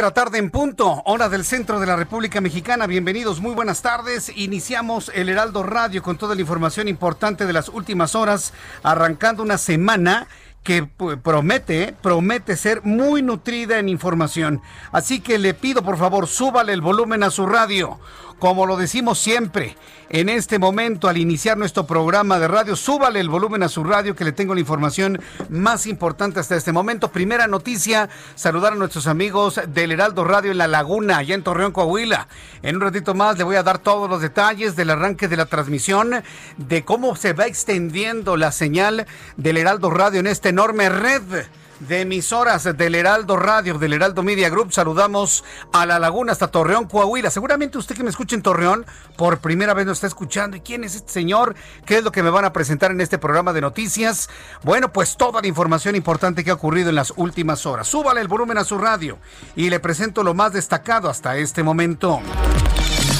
De la tarde en punto, hora del centro de la República Mexicana. Bienvenidos, muy buenas tardes. Iniciamos el Heraldo Radio con toda la información importante de las últimas horas, arrancando una semana que promete, promete ser muy nutrida en información. Así que le pido por favor, súbale el volumen a su radio. Como lo decimos siempre, en este momento al iniciar nuestro programa de radio, súbale el volumen a su radio que le tengo la información más importante hasta este momento. Primera noticia, saludar a nuestros amigos del Heraldo Radio en La Laguna, allá en Torreón, Coahuila. En un ratito más le voy a dar todos los detalles del arranque de la transmisión, de cómo se va extendiendo la señal del Heraldo Radio en esta enorme red de emisoras del Heraldo Radio, del Heraldo Media Group. Saludamos a La Laguna hasta Torreón, Coahuila. Seguramente usted que me escucha en Torreón por primera vez nos está escuchando. ¿Y quién es este señor? ¿Qué es lo que me van a presentar en este programa de noticias? Bueno, pues toda la información importante que ha ocurrido en las últimas horas. Súbale el volumen a su radio y le presento lo más destacado hasta este momento.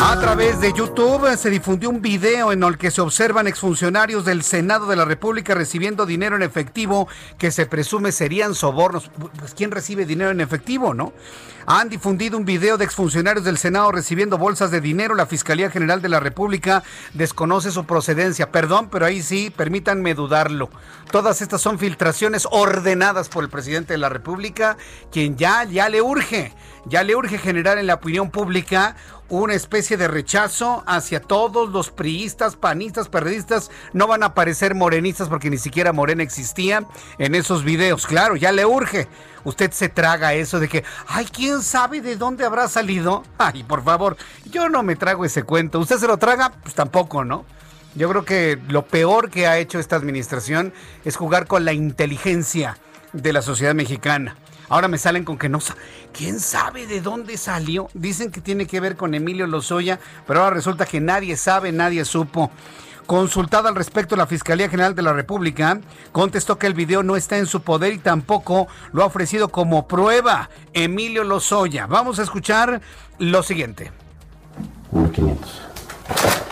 A través de YouTube se difundió un video en el que se observan exfuncionarios del Senado de la República recibiendo dinero en efectivo que se presume serían sobornos. Pues ¿quién recibe dinero en efectivo, no? Han difundido un video de exfuncionarios del Senado recibiendo bolsas de dinero. La Fiscalía General de la República desconoce su procedencia. Perdón, pero ahí sí, permítanme dudarlo. Todas estas son filtraciones ordenadas por el presidente de la República, quien ya, ya le urge, ya le urge generar en la opinión pública una especie de rechazo hacia todos los priistas, panistas, periodistas. No van a aparecer morenistas porque ni siquiera Morena existía en esos videos. Claro, ya le urge. Usted se traga eso de que, ay, ¿quién sabe de dónde habrá salido? Ay, por favor, yo no me trago ese cuento. ¿Usted se lo traga? Pues tampoco, ¿no? Yo creo que lo peor que ha hecho esta administración es jugar con la inteligencia de la sociedad mexicana. Ahora me salen con que no quién sabe de dónde salió. Dicen que tiene que ver con Emilio Lozoya, pero ahora resulta que nadie sabe, nadie supo. Consultada al respecto, la Fiscalía General de la República contestó que el video no está en su poder y tampoco lo ha ofrecido como prueba Emilio Lozoya. Vamos a escuchar lo siguiente. 1500.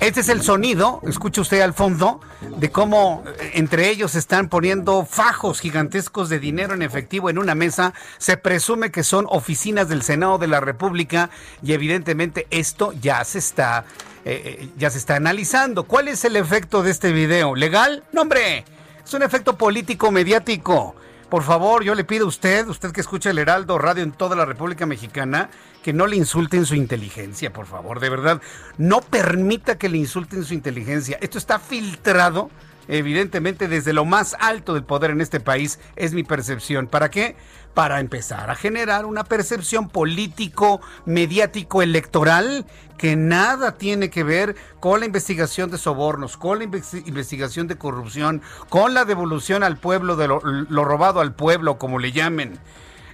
Este es el sonido, escucha usted al fondo, de cómo eh, entre ellos están poniendo fajos gigantescos de dinero en efectivo en una mesa. Se presume que son oficinas del Senado de la República y evidentemente esto ya se está, eh, eh, ya se está analizando. ¿Cuál es el efecto de este video? ¿Legal? No, hombre, es un efecto político mediático. Por favor, yo le pido a usted, usted que escucha el Heraldo Radio en toda la República Mexicana, que no le insulten su inteligencia, por favor, de verdad. No permita que le insulten su inteligencia. Esto está filtrado, evidentemente, desde lo más alto del poder en este país, es mi percepción. ¿Para qué? Para empezar a generar una percepción político, mediático, electoral que nada tiene que ver con la investigación de sobornos, con la investigación de corrupción, con la devolución al pueblo de lo, robado al pueblo, como le llamen.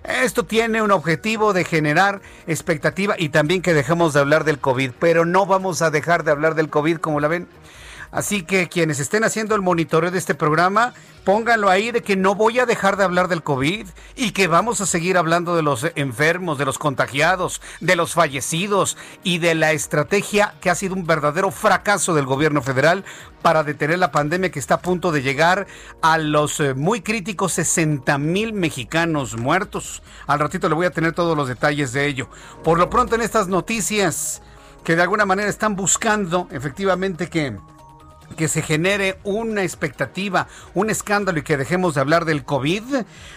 Esto tiene un objetivo de generar expectativa y también que dejemos de hablar del COVID, pero no vamos a dejar de hablar del COVID como la ven. Así que quienes estén haciendo el monitoreo de este programa, pónganlo ahí de que no voy a dejar de hablar del COVID y que vamos a seguir hablando de los enfermos, de los contagiados, de los fallecidos y de la estrategia que ha sido un verdadero fracaso del gobierno federal para detener la pandemia que está a punto de llegar a los eh, muy críticos 60 mil mexicanos muertos. Al ratito le voy a tener todos los detalles de ello. Por lo pronto en estas noticias que de alguna manera están buscando efectivamente que que se genere una expectativa, un escándalo y que dejemos de hablar del COVID.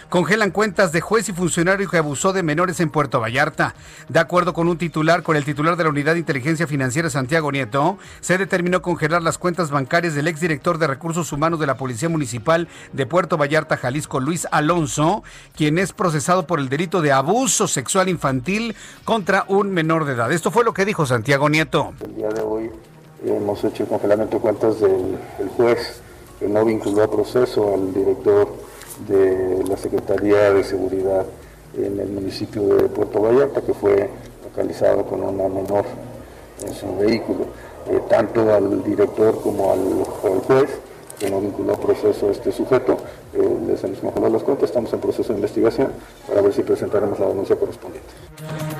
Congelan cuentas de juez y funcionario que abusó de menores en Puerto Vallarta. De acuerdo con un titular, con el titular de la Unidad de Inteligencia Financiera, Santiago Nieto, se determinó congelar las cuentas bancarias del exdirector de Recursos Humanos de la Policía Municipal de Puerto Vallarta, Jalisco, Luis Alonso, quien es procesado por el delito de abuso sexual infantil contra un menor de edad. Esto fue lo que dijo Santiago Nieto. El día de hoy Hemos hecho el congelamiento de cuentas del, juez que no vinculó a proceso al director de la Secretaría de Seguridad en el municipio de Puerto Vallarta, que fue localizado con una menor en su vehículo. Eh, tanto al director como al, al juez que no vinculó a proceso a este sujeto. Eh, les hemos las cuentas, estamos en proceso de investigación para ver si presentaremos la denuncia correspondiente.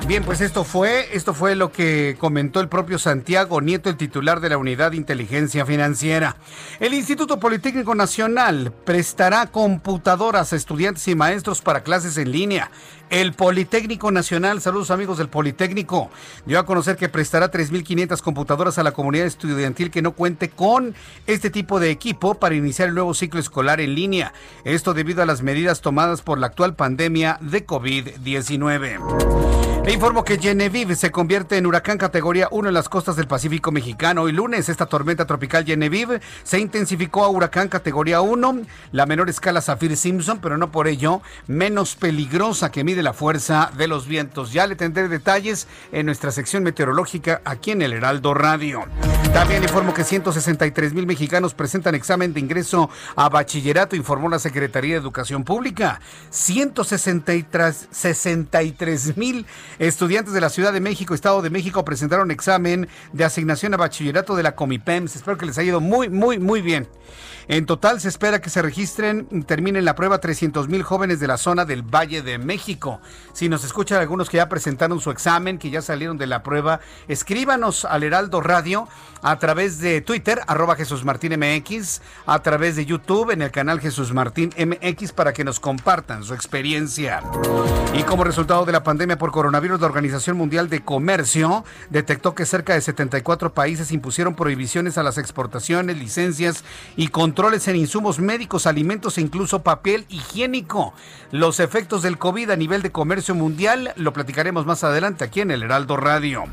Bien, pues esto fue, esto fue lo que comentó el propio Santiago Nieto, el titular de la Unidad de Inteligencia Financiera. El Instituto Politécnico Nacional prestará computadoras a estudiantes y maestros para clases en línea. El Politécnico Nacional, saludos amigos del Politécnico, dio a conocer que prestará 3.500 computadoras a la comunidad estudiantil que no cuente con este tipo de equipo para iniciar el nuevo ciclo escolar en línea. Esto debido a las medidas tomadas por la actual pandemia de COVID-19. Le informo que Genevieve se convierte en huracán categoría 1 en las costas del Pacífico mexicano. Hoy lunes, esta tormenta tropical Genevieve se intensificó a huracán categoría 1, la menor escala Zafir Simpson, pero no por ello menos peligrosa que mide la fuerza de los vientos. Ya le tendré detalles en nuestra sección meteorológica aquí en el Heraldo Radio. También informo que 163 mil mexicanos presentan examen de ingreso a bachillerato, informó la Secretaría de Educación Pública. 163 mil Estudiantes de la Ciudad de México, Estado de México presentaron examen de asignación a bachillerato de la Comipems. Espero que les haya ido muy, muy, muy bien. En total se espera que se registren, terminen la prueba 300 mil jóvenes de la zona del Valle de México. Si nos escuchan algunos que ya presentaron su examen, que ya salieron de la prueba, escríbanos al Heraldo Radio a través de Twitter, arroba Jesús Martín MX, a través de YouTube en el canal Jesús Martín MX para que nos compartan su experiencia. Y como resultado de la pandemia por coronavirus, la Organización Mundial de Comercio detectó que cerca de 74 países impusieron prohibiciones a las exportaciones, licencias y controles en insumos médicos, alimentos e incluso papel higiénico. Los efectos del COVID a nivel de comercio mundial lo platicaremos más adelante aquí en el Heraldo Radio.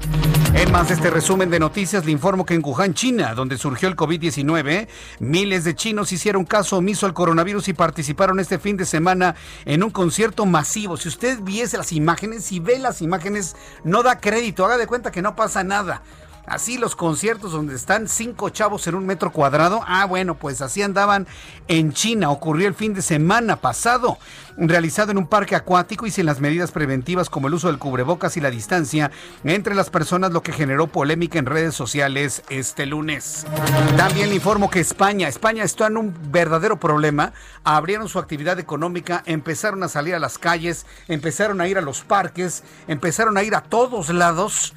En más de este resumen de noticias, le informo que en Wuhan, China, donde surgió el COVID-19, miles de chinos hicieron caso omiso al coronavirus y participaron este fin de semana en un concierto masivo. Si usted viese las imágenes, si ve las imágenes, no da crédito, haga de cuenta que no pasa nada. Así los conciertos donde están cinco chavos en un metro cuadrado. Ah, bueno, pues así andaban en China. Ocurrió el fin de semana pasado, realizado en un parque acuático y sin las medidas preventivas como el uso del cubrebocas y la distancia entre las personas, lo que generó polémica en redes sociales este lunes. También le informo que España, España está en un verdadero problema. Abrieron su actividad económica, empezaron a salir a las calles, empezaron a ir a los parques, empezaron a ir a todos lados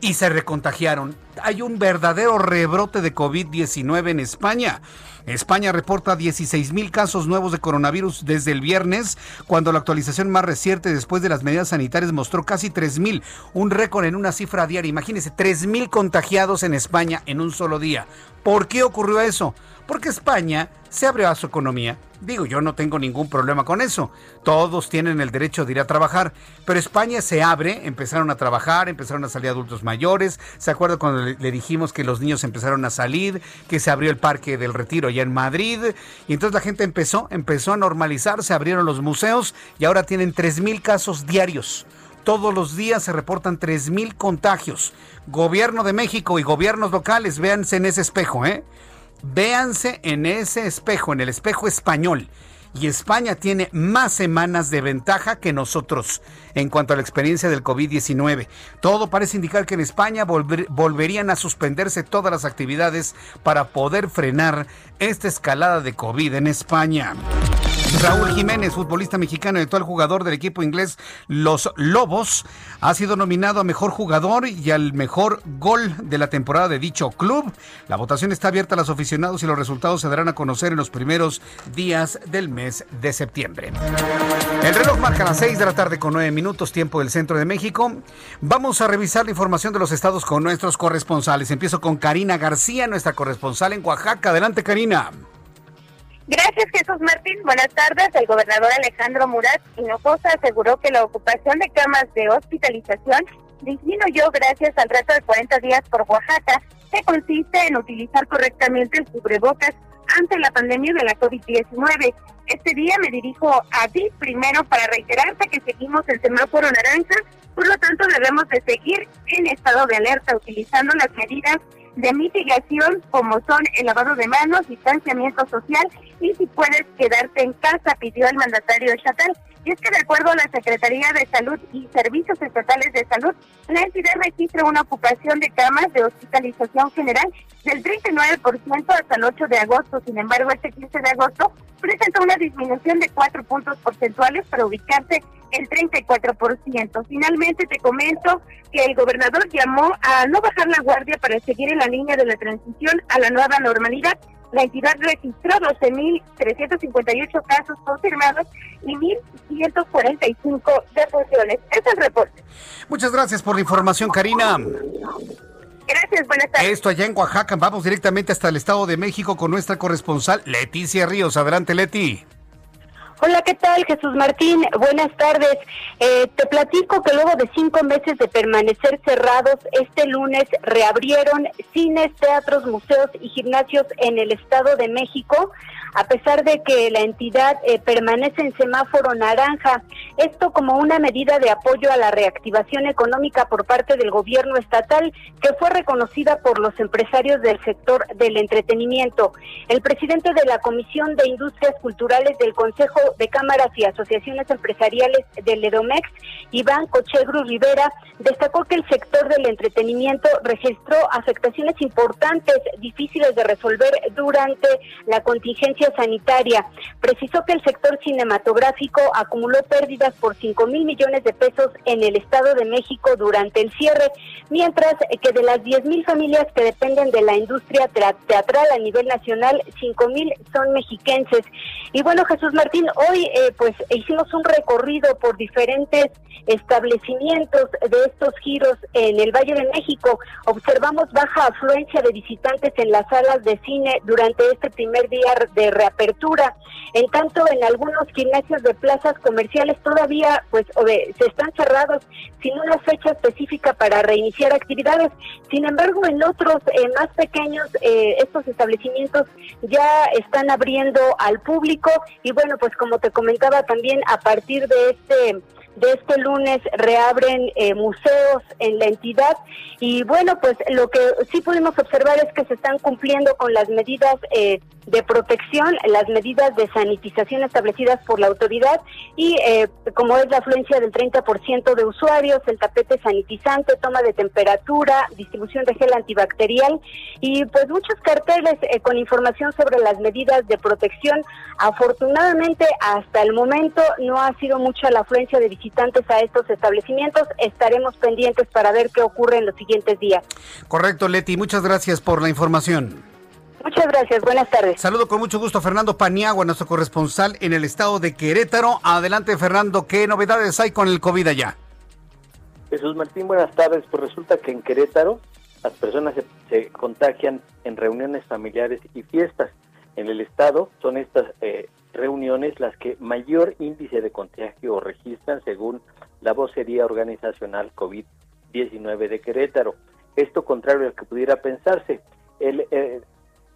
y se recontagiaron. Hay un verdadero rebrote de COVID-19 en España. España reporta 16 mil casos nuevos de coronavirus desde el viernes, cuando la actualización más reciente después de las medidas sanitarias mostró casi 3 mil, un récord en una cifra diaria. Imagínense, 3 mil contagiados en España en un solo día. ¿Por qué ocurrió eso? Porque España se abrió a su economía. Digo, yo no tengo ningún problema con eso. Todos tienen el derecho de ir a trabajar. Pero España se abre, empezaron a trabajar, empezaron a salir adultos mayores. ¿Se acuerda cuando le, dijimos que los niños empezaron a salir, que se abrió el Parque del Retiro allá en Madrid? Y entonces la gente empezó, empezó a normalizar, se abrieron los museos y ahora tienen 3.000 casos diarios. Todos los días se reportan 3.000 contagios. Gobierno de México y gobiernos locales, véanse en ese espejo, ¿eh? Véanse en ese espejo, en el espejo español. y España tiene más semanas de ventaja que nosotros en cuanto a la experiencia del COVID-19. Todo parece indicar que en España volverían a suspenderse todas las actividades para poder frenar esta escalada de COVID en España. Raúl Jiménez, futbolista mexicano y actual jugador del equipo inglés Los Lobos, ha sido nominado a mejor jugador y al mejor gol de la temporada de dicho club. La votación está abierta a los aficionados y los resultados se darán a conocer en los primeros días del mes de septiembre. El reloj marca las 6 de la tarde con 9 minutos, tiempo del centro de México. Vamos a revisar la información de los estados con nuestros corresponsales. Empiezo con Karina García, nuestra corresponsal en Oaxaca. Adelante, Karina. Gracias, Jesús Martín. Buenas tardes. El gobernador Alejandro Murat Hinojosa aseguró que la ocupación de camas de hospitalización disminuyó gracias al reto de 40 días por Oaxaca, que consiste en utilizar correctamente el cubrebocas ante la pandemia de la COVID-19. Este día me dirijo a ti primero para reiterarte que seguimos en semáforo naranja, por lo tanto debemos de seguir en estado de alerta utilizando las medidas de mitigación como son el lavado de manos, distanciamiento social y si puedes quedarte en casa, pidió el mandatario estatal. Y es que de acuerdo a la Secretaría de Salud y Servicios Estatales de Salud, la entidad registra una ocupación de camas de hospitalización general del 39% hasta el 8 de agosto. Sin embargo, este 15 de agosto presentó una disminución de 4 puntos porcentuales para ubicarse el 34%. Finalmente te comento que el gobernador llamó a no bajar la guardia para seguir en la línea de la transición a la nueva normalidad la entidad registró 12.358 casos confirmados y 1.145 defunciones. Es el reporte. Muchas gracias por la información, Karina. Gracias, buenas tardes. Esto allá en Oaxaca. Vamos directamente hasta el Estado de México con nuestra corresponsal Leticia Ríos. Adelante, Leti. Hola, ¿qué tal? Jesús Martín, buenas tardes. Eh, te platico que luego de cinco meses de permanecer cerrados, este lunes reabrieron cines, teatros, museos y gimnasios en el Estado de México a pesar de que la entidad eh, permanece en semáforo naranja. Esto como una medida de apoyo a la reactivación económica por parte del gobierno estatal, que fue reconocida por los empresarios del sector del entretenimiento. El presidente de la Comisión de Industrias Culturales del Consejo de Cámaras y Asociaciones Empresariales del EDOMEX, Iván Cochegru Rivera, destacó que el sector del entretenimiento registró afectaciones importantes, difíciles de resolver durante la contingencia sanitaria. Precisó que el sector cinematográfico acumuló pérdidas por 5 mil millones de pesos en el Estado de México durante el cierre, mientras que de las 10 mil familias que dependen de la industria teatral a nivel nacional, 5 mil son mexiquenses. Y bueno, Jesús Martín, hoy eh, pues hicimos un recorrido por diferentes establecimientos de estos giros en el Valle de México. Observamos baja afluencia de visitantes en las salas de cine durante este primer día de reapertura. En tanto, en algunos gimnasios de plazas comerciales todavía pues se están cerrados sin una fecha específica para reiniciar actividades. Sin embargo, en otros eh, más pequeños, eh, estos establecimientos ya están abriendo al público y bueno, pues como te comentaba también a partir de este de este lunes reabren eh, museos en la entidad y bueno, pues lo que sí pudimos observar es que se están cumpliendo con las medidas eh, de protección, las medidas de sanitización establecidas por la autoridad y eh, como es la afluencia del 30% de usuarios, el tapete sanitizante, toma de temperatura, distribución de gel antibacterial y pues muchos carteles con información sobre las medidas de protección. Afortunadamente hasta el momento no ha sido mucha la afluencia de visitantes a estos establecimientos. Estaremos pendientes para ver qué ocurre en los siguientes días. Correcto, Leti. Muchas gracias por la información. Muchas gracias, buenas tardes. Saludo con mucho gusto a Fernando Paniagua, nuestro corresponsal en el estado de Querétaro. Adelante, Fernando, ¿qué novedades hay con el COVID allá? Jesús Martín, buenas tardes. Pues resulta que en Querétaro las personas se, contagian en reuniones familiares y fiestas. En el estado son estas eh, reuniones las que mayor índice de contagio registran según la vocería organizacional COVID-19 de Querétaro. Esto contrario al que pudiera pensarse. El eh,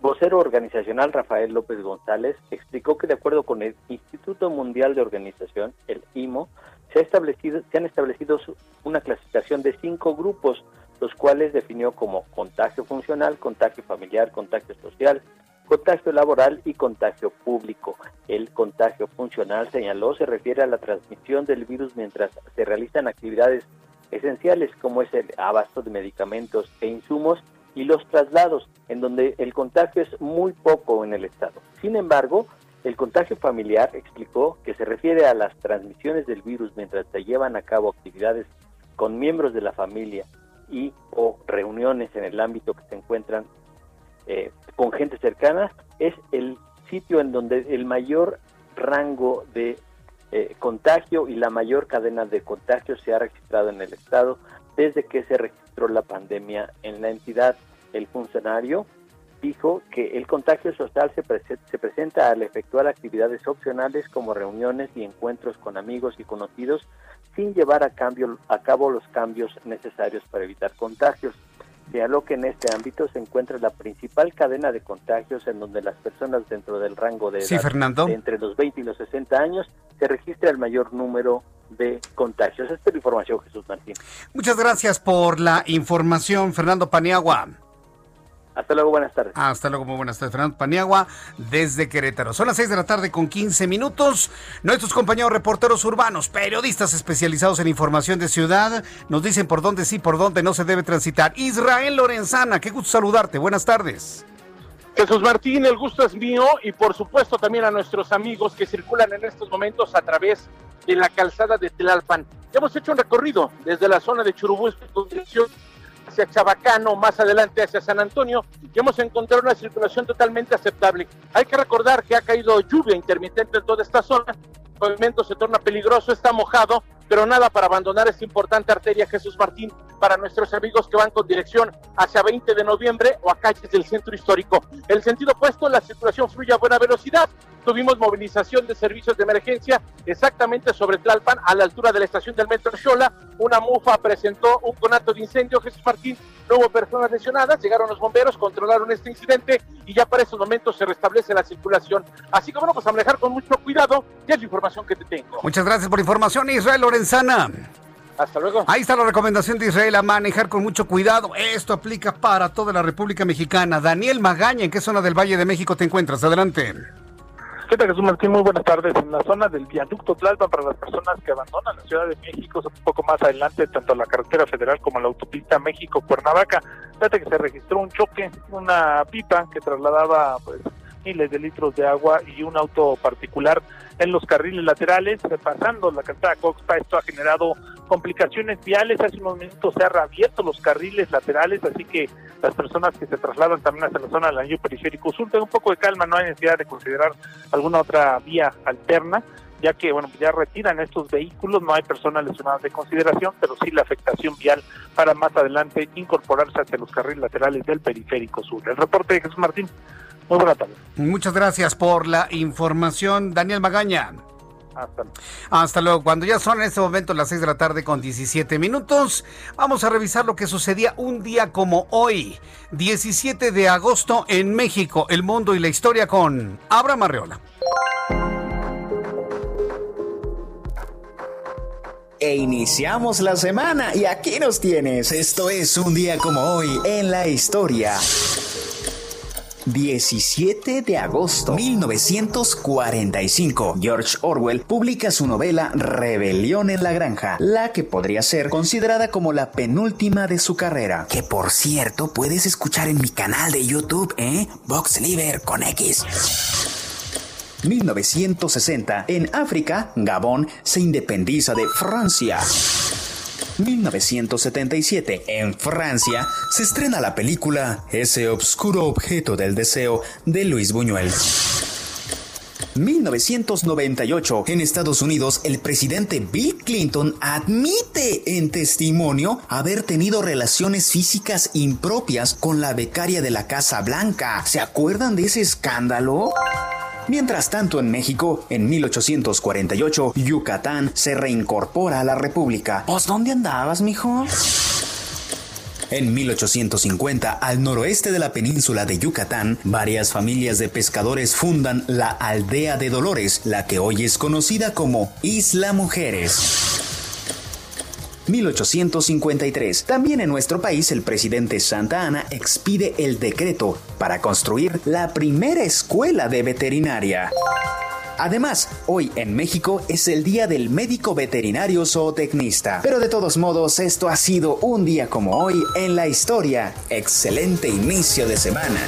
vocero organizacional Rafael López González explicó que de acuerdo con el Instituto Mundial de Organización, el IMO, se, ha establecido, se han establecido una clasificación de cinco grupos, los cuales definió como contagio funcional, contagio familiar, contagio social, contagio laboral y contagio público. El contagio funcional, señaló, se refiere a la transmisión del virus mientras se realizan actividades esenciales como es el abasto de medicamentos e insumos y los traslados, en donde el contagio es muy poco en el estado. Sin embargo, el contagio familiar explicó que se refiere a las transmisiones del virus mientras se llevan a cabo actividades con miembros de la familia y o reuniones en el ámbito que se encuentran eh, con gente cercana, es el sitio en donde el mayor rango de eh, contagio y la mayor cadena de contagio se ha registrado en el estado desde que se registró la pandemia en la entidad. El funcionario dijo que el contagio social se, se presenta al efectuar actividades opcionales como reuniones y encuentros con amigos y conocidos sin llevar a, cambio, a cabo los cambios necesarios para evitar contagios. Señaló que en este ámbito se encuentra la principal cadena de contagios en donde las personas dentro del rango de edad de entre los 20 y los 60 años se registra el mayor número de contagios. Esta es la información, Jesús Martín. Muchas gracias por la información, Fernando Paniagua. Hasta luego, buenas tardes. Hasta luego, muy buenas tardes. Fernando Paniagua, desde Querétaro. Son las 6 de la tarde con 15 minutos. Nuestros compañeros reporteros urbanos, periodistas especializados en información de ciudad, nos dicen por dónde sí, por dónde no se debe transitar. Israel Lorenzana, qué gusto saludarte. Buenas tardes. Jesús Martín, el gusto es mío y por supuesto también a nuestros amigos que circulan en estos momentos a través de la calzada de Tlalpan. Ya hemos hecho un recorrido desde la zona de Churubusco, dirección hacia Chabacano, más adelante hacia San Antonio, y hemos encontrado una circulación totalmente aceptable. Hay que recordar que ha caído lluvia intermitente en toda esta zona, el pavimento se torna peligroso, está mojado, pero nada para abandonar esta importante arteria Jesús Martín para nuestros amigos que van con dirección hacia 20 de noviembre o a calles del centro histórico. El sentido opuesto, la circulación fluye a buena velocidad. Tuvimos movilización de servicios de emergencia exactamente sobre Tlalpan, a la altura de la estación del metro Xola. Una mufa presentó un conato de incendio. Jesús Martín, no hubo personas lesionadas, llegaron los bomberos, controlaron este incidente y ya para estos momentos se restablece la circulación. Así que bueno, pues a manejar con mucho cuidado, ya es la información que te tengo. Muchas gracias por información, Israel Lorenzana. Hasta luego. Ahí está la recomendación de Israel a manejar con mucho cuidado. Esto aplica para toda la República Mexicana. Daniel Magaña, ¿en qué zona del Valle de México te encuentras? Adelante. ¿Qué tal, Jesús Martín? Muy buenas tardes. En la zona del viaducto Tlalpan para las personas que abandonan la Ciudad de México, un poco más adelante, tanto la carretera federal como la autopista México-Cuernavaca. Fíjate que se registró un choque, una pipa que trasladaba pues miles de litros de agua y un auto particular en los carriles laterales, pasando la carretera Coxpa. Esto ha generado complicaciones viales. Hace unos minutos se han reabierto los carriles laterales, así que las personas que se trasladan también hacia la zona del anillo periférico sur, un poco de calma, no hay necesidad de considerar alguna otra vía alterna ya que bueno ya retiran estos vehículos, no hay personas lesionadas de consideración, pero sí la afectación vial para más adelante incorporarse hacia los carriles laterales del periférico sur. El reporte de Jesús Martín. Muy buena tarde. Muchas gracias por la información, Daniel Magaña. Hasta luego. Hasta luego. Cuando ya son en este momento las 6 de la tarde con 17 minutos, vamos a revisar lo que sucedía un día como hoy, 17 de agosto en México, el mundo y la historia con Abraham Arreola. E iniciamos la semana y aquí nos tienes. Esto es un día como hoy en la historia. 17 de agosto 1945, George Orwell publica su novela Rebelión en la Granja, la que podría ser considerada como la penúltima de su carrera. Que por cierto puedes escuchar en mi canal de YouTube, ¿eh? Box con X. 1960, en África, Gabón se independiza de Francia. 1977, en Francia, se estrena la película Ese obscuro objeto del deseo de Luis Buñuel. 1998, en Estados Unidos, el presidente Bill Clinton admite en testimonio haber tenido relaciones físicas impropias con la becaria de la Casa Blanca. ¿Se acuerdan de ese escándalo? Mientras tanto, en México, en 1848, Yucatán se reincorpora a la República. ¿Pues dónde andabas, mijo? En 1850, al noroeste de la península de Yucatán, varias familias de pescadores fundan la Aldea de Dolores, la que hoy es conocida como Isla Mujeres. 1853. También en nuestro país el presidente Santa Ana expide el decreto para construir la primera escuela de veterinaria. Además, hoy en México es el Día del Médico Veterinario Zootecnista. Pero de todos modos, esto ha sido un día como hoy en la historia. Excelente inicio de semana.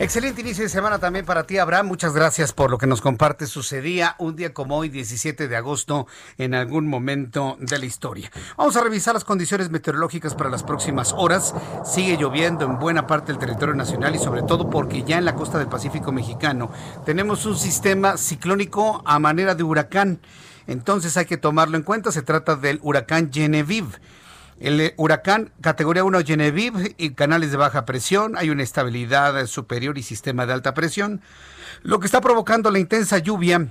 Excelente inicio de semana también para ti, Abraham. Muchas gracias por lo que nos comparte. Sucedía un día como hoy, 17 de agosto, en algún momento de la historia. Vamos a revisar las condiciones meteorológicas para las próximas horas. Sigue lloviendo en buena parte del territorio nacional y sobre todo porque ya en la costa del Pacífico mexicano tenemos un sistema ciclónico a manera de huracán. Entonces hay que tomarlo en cuenta. Se trata del huracán Genevieve. El eh, huracán categoría 1 Genevieve y canales de baja presión, hay una estabilidad superior y sistema de alta presión, lo que está provocando la intensa lluvia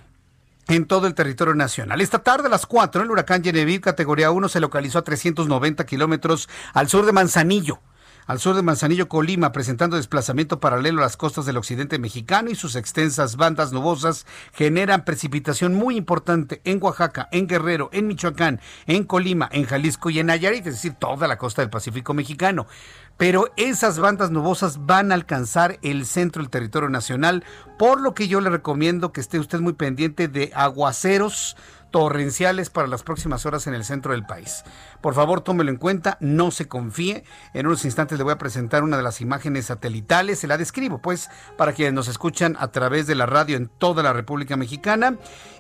en todo el territorio nacional. Esta tarde a las 4, el huracán Genevieve categoría 1 se localizó a 390 kilómetros al sur de Manzanillo al sur de Manzanillo, Colima, presentando desplazamiento paralelo a las costas del occidente mexicano y sus extensas bandas nubosas generan precipitación muy importante en Oaxaca, en Guerrero, en Michoacán, en Colima, en Jalisco y en Nayarit, es decir, toda la costa del Pacífico mexicano. Pero esas bandas nubosas van a alcanzar el centro del territorio nacional, por lo que yo le recomiendo que esté usted muy pendiente de aguaceros torrenciales para las próximas horas en el centro del país. Por favor, tómelo en cuenta, no se confíe. En unos instantes le voy a presentar una de las imágenes satelitales, se la describo pues para quienes nos escuchan a través de la radio en toda la República Mexicana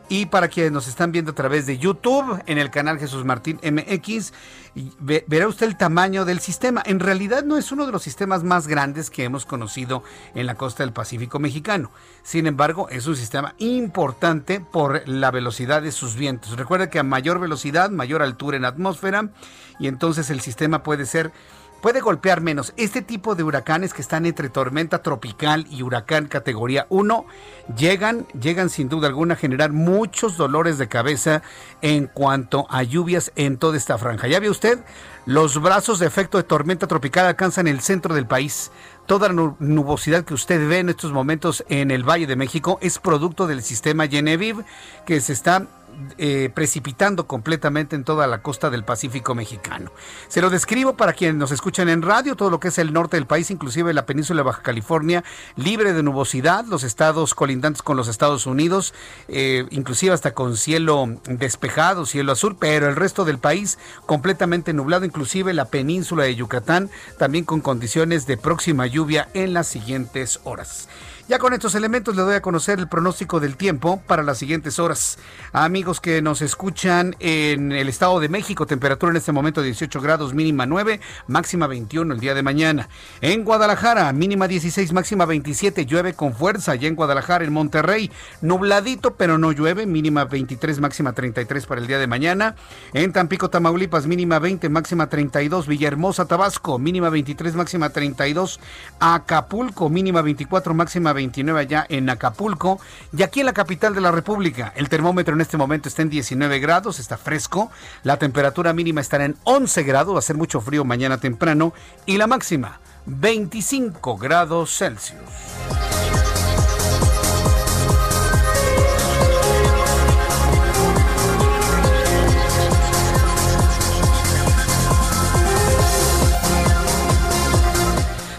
y para quienes nos están viendo a través de YouTube en el canal Jesús Martín MX, verá usted el tamaño del sistema. En realidad no es uno de los sistemas más grandes que hemos conocido en la costa del Pacífico mexicano. Sin embargo, es un sistema importante por la velocidad de sus vientos. Recuerda que a mayor velocidad, mayor altura en atmósfera, y entonces el sistema puede ser puede golpear menos. Este tipo de huracanes que están entre tormenta tropical y huracán categoría 1 llegan, llegan sin duda alguna a generar muchos dolores de cabeza en cuanto a lluvias en toda esta franja. Ya ve usted, los brazos de efecto de tormenta tropical alcanzan el centro del país. Toda la nubosidad que usted ve en estos momentos en el Valle de México es producto del sistema Genevieve que se está eh, precipitando completamente en toda la costa del Pacífico mexicano. Se lo describo para quienes nos escuchan en radio, todo lo que es el norte del país, inclusive la península de Baja California, libre de nubosidad, los estados colindantes con los Estados Unidos, eh, inclusive hasta con cielo despejado, cielo azul, pero el resto del país completamente nublado, inclusive la península de Yucatán, también con condiciones de próxima lluvia en las siguientes horas. Ya con estos elementos le doy a conocer el pronóstico del tiempo para las siguientes horas. amigos que nos escuchan en el Estado de México, temperatura en este momento 18 grados, mínima 9, máxima 21 el día de mañana. En Guadalajara, mínima 16, máxima 27, llueve con fuerza. Ya en Guadalajara, en Monterrey, nubladito pero no llueve, mínima 23, máxima 33 para el día de mañana. En Tampico, Tamaulipas, mínima 20, máxima 32. Villahermosa, Tabasco, mínima 23, máxima 32. Acapulco, mínima 24, máxima 29 allá en Acapulco. Y aquí en la capital de la República, el termómetro en este momento está en 19 grados, está fresco. La temperatura mínima estará en 11 grados, va a ser mucho frío mañana temprano. Y la máxima, 25 grados Celsius.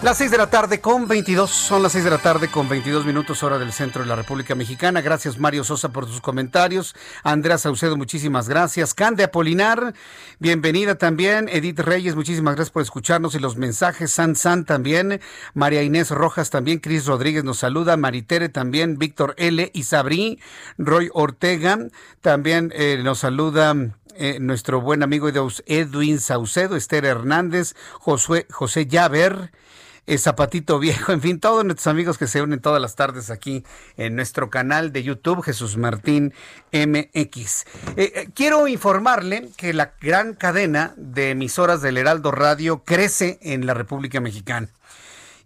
Las 6 de la tarde con 22, son las 6 de la tarde con 22 minutos hora del centro de la República Mexicana. Gracias Mario Sosa por tus comentarios. Andrea Saucedo, muchísimas gracias. Cande Apolinar, bienvenida también. Edith Reyes, muchísimas gracias por escucharnos y los mensajes. San San también. María Inés Rojas también. Cris Rodríguez nos saluda. Maritere también. Víctor L. Isabrí. Roy Ortega también eh, nos saluda. Eh, nuestro buen amigo Edwin Saucedo, Esther Hernández, Josué, José Llaver, Zapatito Viejo, en fin, todos nuestros amigos que se unen todas las tardes aquí en nuestro canal de YouTube, Jesús Martín MX. Eh, eh, quiero informarle que la gran cadena de emisoras del Heraldo Radio crece en la República Mexicana.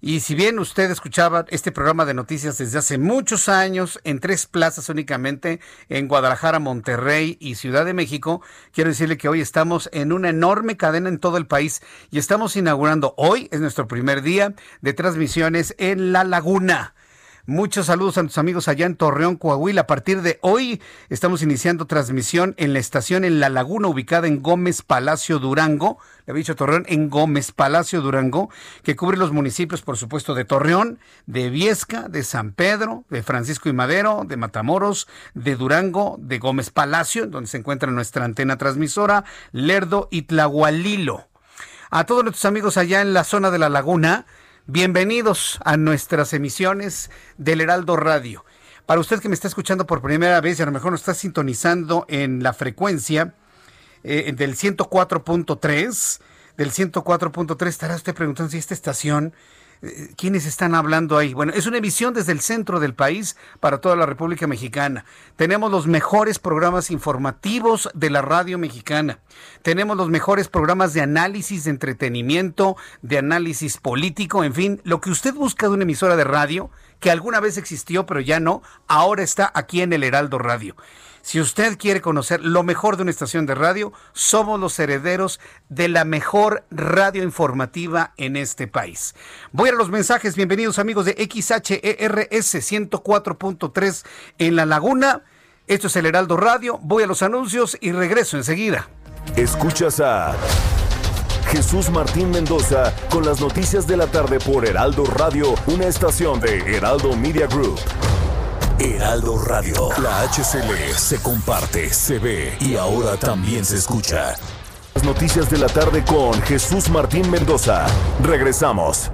Y si bien usted escuchaba este programa de noticias desde hace muchos años en tres plazas únicamente, en Guadalajara, Monterrey y Ciudad de México, quiero decirle que hoy estamos en una enorme cadena en todo el país y estamos inaugurando hoy, es nuestro primer día de transmisiones en La Laguna. Muchos saludos a nuestros amigos allá en Torreón, Coahuila. A partir de hoy estamos iniciando transmisión en la estación en La Laguna, ubicada en Gómez Palacio Durango. Le había dicho Torreón, en Gómez Palacio Durango, que cubre los municipios, por supuesto, de Torreón, de Viesca, de San Pedro, de Francisco y Madero, de Matamoros, de Durango, de Gómez Palacio, donde se encuentra nuestra antena transmisora, Lerdo y Tlahualilo. A todos nuestros amigos allá en la zona de La Laguna, Bienvenidos a nuestras emisiones del Heraldo Radio. Para usted que me está escuchando por primera vez y a lo mejor nos está sintonizando en la frecuencia eh, del 104.3, del 104.3, estará usted preguntando si esta estación ¿Quiénes están hablando ahí? Bueno, es una emisión desde el centro del país para toda la República Mexicana. Tenemos los mejores programas informativos de la radio mexicana. Tenemos los mejores programas de análisis, de entretenimiento, de análisis político, en fin, lo que usted busca de una emisora de radio que alguna vez existió pero ya no, ahora está aquí en el Heraldo Radio. Si usted quiere conocer lo mejor de una estación de radio, somos los herederos de la mejor radio informativa en este país. Voy a los mensajes. Bienvenidos amigos de XHERS 104.3 en La Laguna. Esto es el Heraldo Radio. Voy a los anuncios y regreso enseguida. Escuchas a Jesús Martín Mendoza con las noticias de la tarde por Heraldo Radio, una estación de Heraldo Media Group. Heraldo Radio. La HCL se comparte, se ve y ahora también se escucha. Las noticias de la tarde con Jesús Martín Mendoza. Regresamos.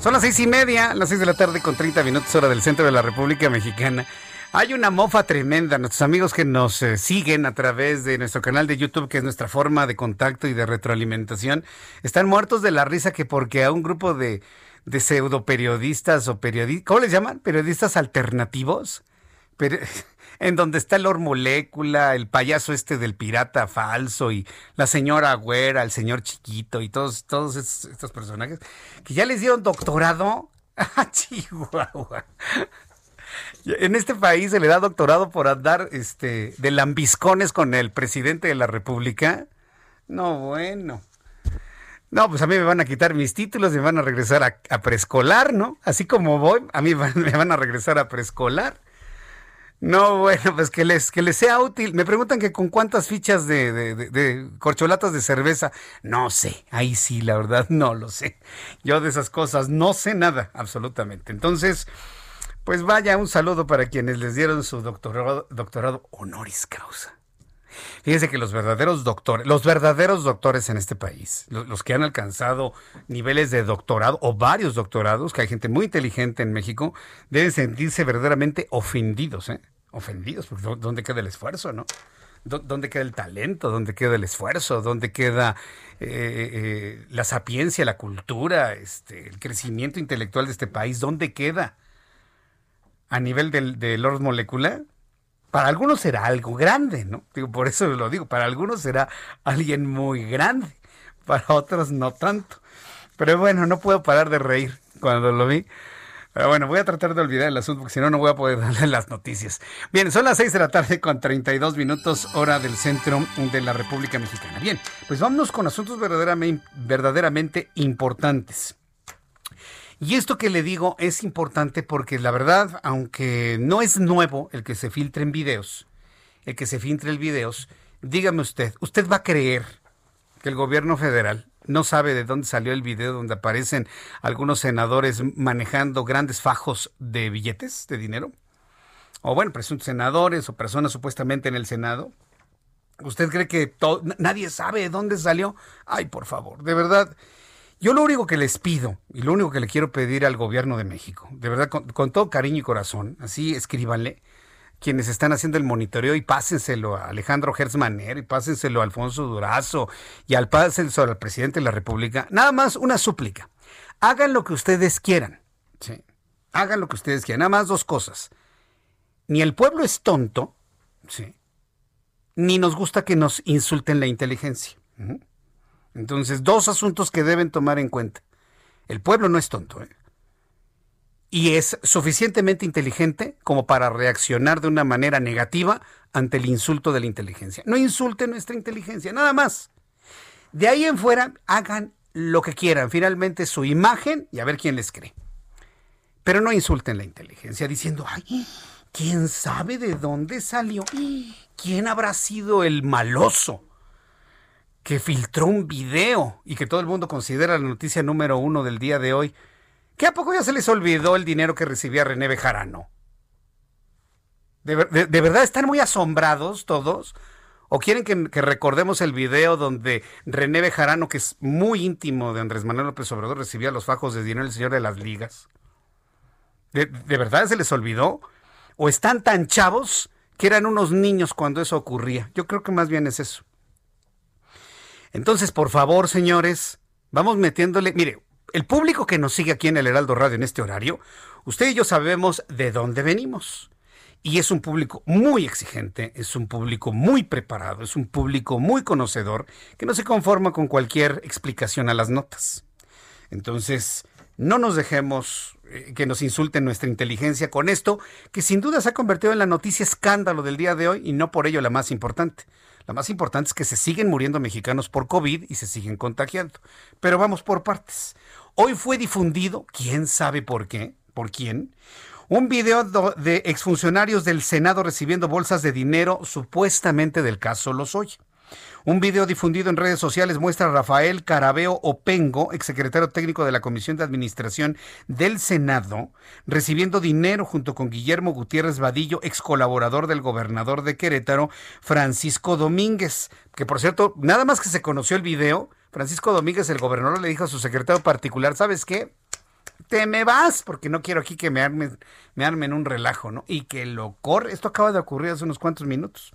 Son las seis y media, las seis de la tarde con 30 minutos hora del centro de la República Mexicana. Hay una mofa tremenda. Nuestros amigos que nos eh, siguen a través de nuestro canal de YouTube, que es nuestra forma de contacto y de retroalimentación, están muertos de la risa que porque a un grupo de de pseudo periodistas o periodistas, ¿cómo les llaman? Periodistas alternativos. en donde está el Molécula, el payaso este del pirata falso y la señora Güera, el señor chiquito y todos, todos estos, personajes que ya les dieron doctorado. ¡Ah, Chihuahua! En este país se le da doctorado por andar este, de lambiscones con el presidente de la República. No, bueno. No, pues a mí me van a quitar mis títulos, me van a regresar a, preescolar, ¿no? Así como voy, a mí me van a regresar a preescolar. No, bueno, pues que les, que les sea útil. Me preguntan que con cuántas fichas de, corcholatas de cerveza. No sé, ahí sí, la verdad, no lo sé. Yo de esas cosas no sé nada, absolutamente. Entonces, pues vaya, un saludo para quienes les dieron su doctorado, doctorado honoris causa. Fíjense que los verdaderos doctores, los verdaderos doctores en este país, los, que han alcanzado niveles de doctorado o varios doctorados, que hay gente muy inteligente en México, deben sentirse verdaderamente ofendidos, ¿eh? Ofendidos, porque ¿dónde queda el esfuerzo, no? ¿Dónde queda el talento? ¿Dónde queda el esfuerzo? ¿Dónde queda eh, eh, la sapiencia, la cultura, este, el crecimiento intelectual de este país? ¿Dónde queda? A nivel del, del orden molecular, para algunos será algo grande, ¿no? Digo, por eso lo digo, para algunos será alguien muy grande, para otros no tanto. Pero bueno, no puedo parar de reír cuando lo vi. Pero bueno, voy a tratar de olvidar el asunto porque si no, no voy a poder darle las noticias. Bien, son las 6 de la tarde con 32 minutos hora del centro de la República Mexicana. Bien, pues vámonos con asuntos verdaderamente, verdaderamente importantes. Y esto que le digo es importante porque la verdad, aunque no es nuevo el que se filtren videos, el que se filtren videos, dígame usted, ¿usted va a creer que el gobierno federal no sabe de dónde salió el video donde aparecen algunos senadores manejando grandes fajos de billetes de dinero? O bueno, presuntos senadores o personas supuestamente en el Senado. ¿Usted cree que nadie sabe de dónde salió? Ay, por favor, de verdad. Yo lo único que les pido y lo único que le quiero pedir al gobierno de México, de verdad, con, todo cariño y corazón, así escríbanle, quienes están haciendo el monitoreo y pásenselo a Alejandro Gersmaner y pásenselo a Alfonso Durazo y al pásenselo al presidente de la República. Nada más una súplica. Hagan lo que ustedes quieran. ¿sí? Hagan lo que ustedes quieran. Nada más dos cosas. Ni el pueblo es tonto, ¿sí? ni nos gusta que nos insulten la inteligencia. Entonces, dos asuntos que deben tomar en cuenta. El pueblo no es tonto, ¿eh? Y es suficientemente inteligente como para reaccionar de una manera negativa ante el insulto de la inteligencia. No insulten nuestra inteligencia, nada más. De ahí en fuera, hagan lo que quieran. Finalmente, su imagen y a ver quién les cree. Pero no insulten la inteligencia diciendo, ay, ¿quién sabe de dónde salió? ¿Quién habrá sido el maloso que filtró un video y que todo el mundo considera la noticia número uno del día de hoy? ¿Qué a poco ya se les olvidó el dinero que recibía René Bejarano? ¿De, verdad están muy asombrados todos? ¿O quieren que, recordemos el video donde René Bejarano, que es muy íntimo de Andrés Manuel López Obrador, recibía los fajos de dinero del señor de las ligas? ¿De, verdad se les olvidó? ¿O están tan chavos que eran unos niños cuando eso ocurría? Yo creo que más bien es eso. Entonces, por favor, señores, vamos metiéndole. Mire, el público que nos sigue aquí en el Heraldo Radio en este horario, usted y yo sabemos de dónde venimos. Y es un público muy exigente, es un público muy preparado, es un público muy conocedor que no se conforma con cualquier explicación a las notas. Entonces, no nos dejemos eh, que nos insulten nuestra inteligencia con esto, que sin duda se ha convertido en la noticia escándalo del día de hoy y no por ello la más importante. La más importante es que se siguen muriendo mexicanos por COVID y se siguen contagiando. Pero vamos por partes. Hoy fue difundido, quién sabe por qué, por quién, un video de exfuncionarios del Senado recibiendo bolsas de dinero supuestamente del caso Lozoya. Un video difundido en redes sociales muestra a Rafael Carabeo Opengo, exsecretario técnico de la Comisión de Administración del Senado, recibiendo dinero junto con Guillermo Gutiérrez Vadillo, ex colaborador del gobernador de Querétaro, Francisco Domínguez, que por cierto, nada más que se conoció el video, Francisco Domínguez, el gobernador, le dijo a su secretario particular, ¿sabes qué? te me vas, porque no quiero aquí que me armen, me armen un relajo, ¿no? Y que lo corre. Esto acaba de ocurrir hace unos cuantos minutos.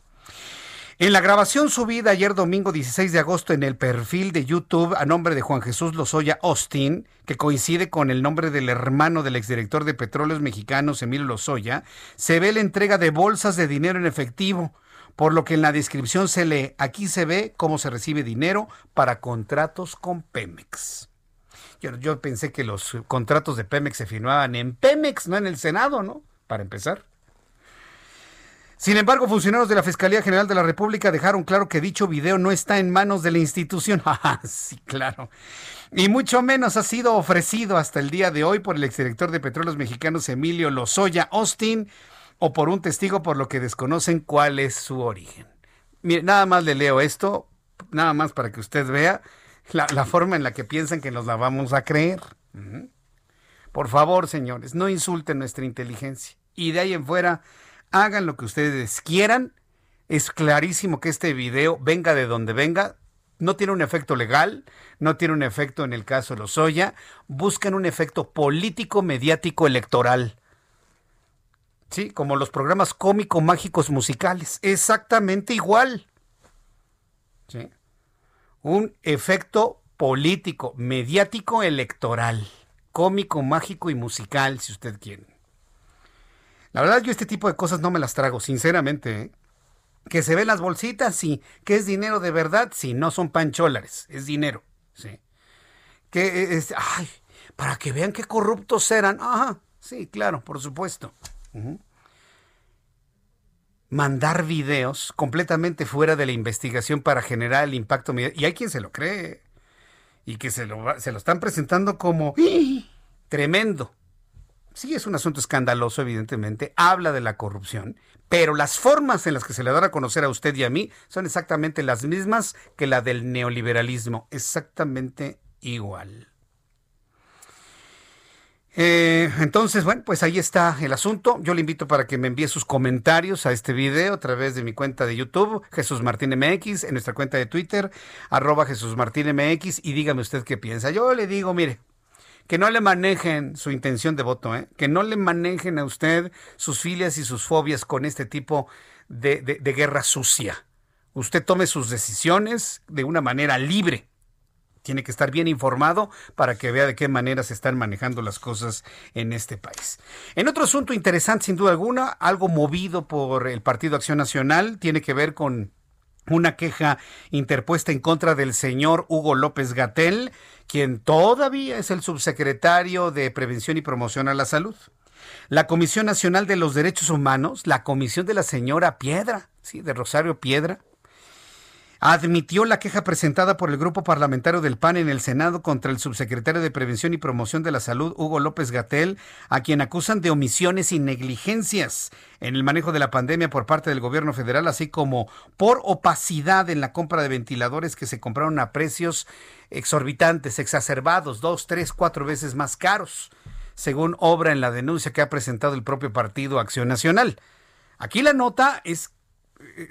En la grabación subida ayer domingo 16 de agosto en el perfil de YouTube a nombre de Juan Jesús Lozoya Austin, que coincide con el nombre del hermano del exdirector de Petróleos Mexicanos, Emilio Lozoya, se ve la entrega de bolsas de dinero en efectivo, por lo que en la descripción se lee, aquí se ve cómo se recibe dinero para contratos con Pemex. Yo, yo pensé que los contratos de Pemex se firmaban en Pemex, no en el Senado, ¿no? Para empezar. Sin embargo, funcionarios de la Fiscalía General de la República dejaron claro que dicho video no está en manos de la institución. Ah, sí, claro. Y mucho menos ha sido ofrecido hasta el día de hoy por el exdirector de Petróleos Mexicanos Emilio Lozoya Austin o por un testigo por lo que desconocen cuál es su origen. Mire, nada más le leo esto, nada más para que usted vea la, la forma en la que piensan que nos la vamos a creer. Por favor, señores, no insulten nuestra inteligencia. Y de ahí en fuera hagan lo que ustedes quieran. Es clarísimo que este video, venga de donde venga, no tiene un efecto legal, no tiene un efecto en el caso de Lozoya, buscan un efecto político, mediático, electoral. Sí, como los programas cómico mágicos musicales, exactamente igual. ¿Sí? Un efecto político, mediático, electoral, cómico, mágico y musical, si usted quiere. La verdad, yo este tipo de cosas no me las trago, sinceramente. ¿eh? Que se ven las bolsitas, sí. Que es dinero de verdad, sí. No son pancholares, es dinero, sí. Que es, ay, para que vean qué corruptos eran. Ajá, sí, claro, por supuesto. Mandar videos completamente fuera de la investigación para generar el impacto. Y hay quien se lo cree. Y que se lo, se lo están presentando como ¡Ah! tremendo sí es un asunto escandaloso, evidentemente, habla de la corrupción, pero las formas en las que se le dan a conocer a usted y a mí son exactamente las mismas que la del neoliberalismo, exactamente igual. Eh, entonces, bueno, pues ahí está el asunto. Yo le invito para que me envíe sus comentarios a este video a través de mi cuenta de YouTube, Jesús Martín MX, en nuestra cuenta de Twitter, arroba Jesús Martín MX, y dígame usted qué piensa. Yo le digo, mire, que no le manejen su intención de voto, ¿eh? que no le manejen a usted sus filias y sus fobias con este tipo de, de guerra sucia. Usted tome sus decisiones de una manera libre tiene que estar bien informado para que vea de qué manera se están manejando las cosas en este país. En otro asunto interesante, sin duda alguna, algo movido por el Partido Acción Nacional, tiene que ver con una queja interpuesta en contra del señor Hugo López Gatel, quien todavía es el subsecretario de Prevención y Promoción a la Salud. La Comisión Nacional de los Derechos Humanos, la comisión de la señora Piedra, sí, de Rosario Piedra, admitió la queja presentada por el grupo parlamentario del PAN en el Senado contra el subsecretario de Prevención y Promoción de la Salud, Hugo López Gatel, a quien acusan de omisiones y negligencias en el manejo de la pandemia por parte del gobierno federal, así como por opacidad en la compra de ventiladores que se compraron a precios exorbitantes, exacerbados, dos, tres, cuatro veces más caros, según obra en la denuncia que ha presentado el propio partido Acción Nacional. Aquí la nota es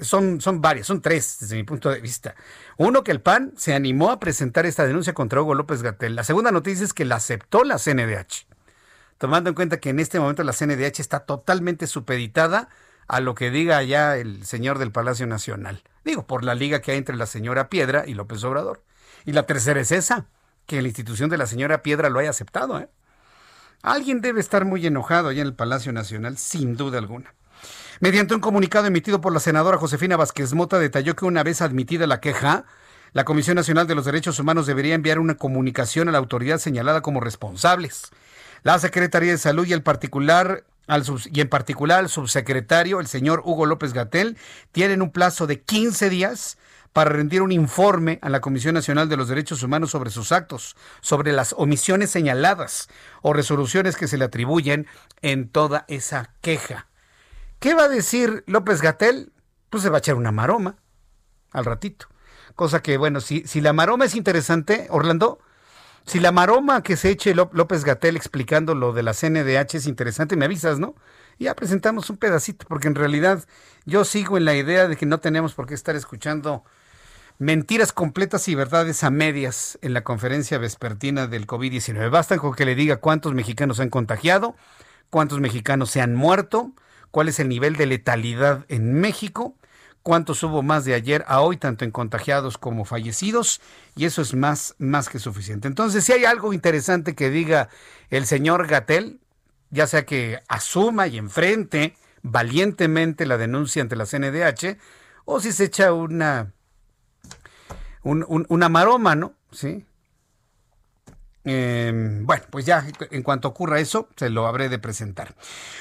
son, son varias, son tres desde mi punto de vista. Uno, que el PAN se animó a presentar esta denuncia contra Hugo López Gatel. La segunda noticia es que la aceptó la CNDH, tomando en cuenta que en este momento la CNDH está totalmente supeditada a lo que diga allá el señor del Palacio Nacional. Digo, por la liga que hay entre la señora Piedra y López Obrador. Y la tercera es esa, que la institución de la señora Piedra lo haya aceptado. ¿eh? Alguien debe estar muy enojado allá en el Palacio Nacional, sin duda alguna. Mediante un comunicado emitido por la senadora Josefina Vázquez Mota, detalló que una vez admitida la queja, la Comisión Nacional de los Derechos Humanos debería enviar una comunicación a la autoridad señalada como responsables. La Secretaría de Salud y, el particular, al y en particular el subsecretario, el señor Hugo López Gatel, tienen un plazo de 15 días para rendir un informe a la Comisión Nacional de los Derechos Humanos sobre sus actos, sobre las omisiones señaladas o resoluciones que se le atribuyen en toda esa queja. ¿Qué va a decir López Gatel? Pues se va a echar una maroma al ratito. Cosa que, bueno, si, si la maroma es interesante, Orlando, si la maroma que se eche López Gatel explicando lo de la CNDH es interesante, me avisas, ¿no? Ya presentamos un pedacito, porque en realidad yo sigo en la idea de que no tenemos por qué estar escuchando mentiras completas y verdades a medias en la conferencia vespertina del COVID-19. Basta con que le diga cuántos mexicanos han contagiado, cuántos mexicanos se han muerto, cuál es el nivel de letalidad en México, cuántos hubo más de ayer a hoy, tanto en contagiados como fallecidos, y eso es más, más que suficiente. Entonces, si hay algo interesante que diga el señor Gatel, ya sea que asuma y enfrente valientemente la denuncia ante la CNDH, o si se echa una, una maroma, ¿no? Sí. Em, bueno, pues ya en cuanto ocurra eso, se lo habré de presentar.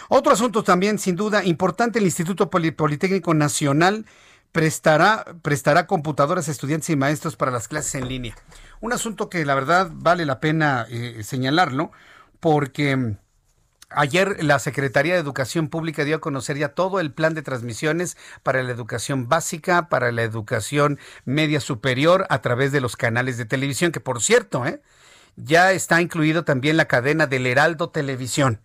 Otro asunto también, sin duda, importante, el Instituto Politécnico Nacional prestará, prestará computadoras a estudiantes y maestros para las clases en línea. Un asunto que la verdad vale la pena eh, señalarlo, porque Ayer la Secretaría de Educación Pública dio a conocer ya todo el plan de transmisiones para la educación básica, para la educación media superior a través de los canales de televisión, que por cierto, ¿eh? ya está incluido también la cadena del Heraldo Televisión.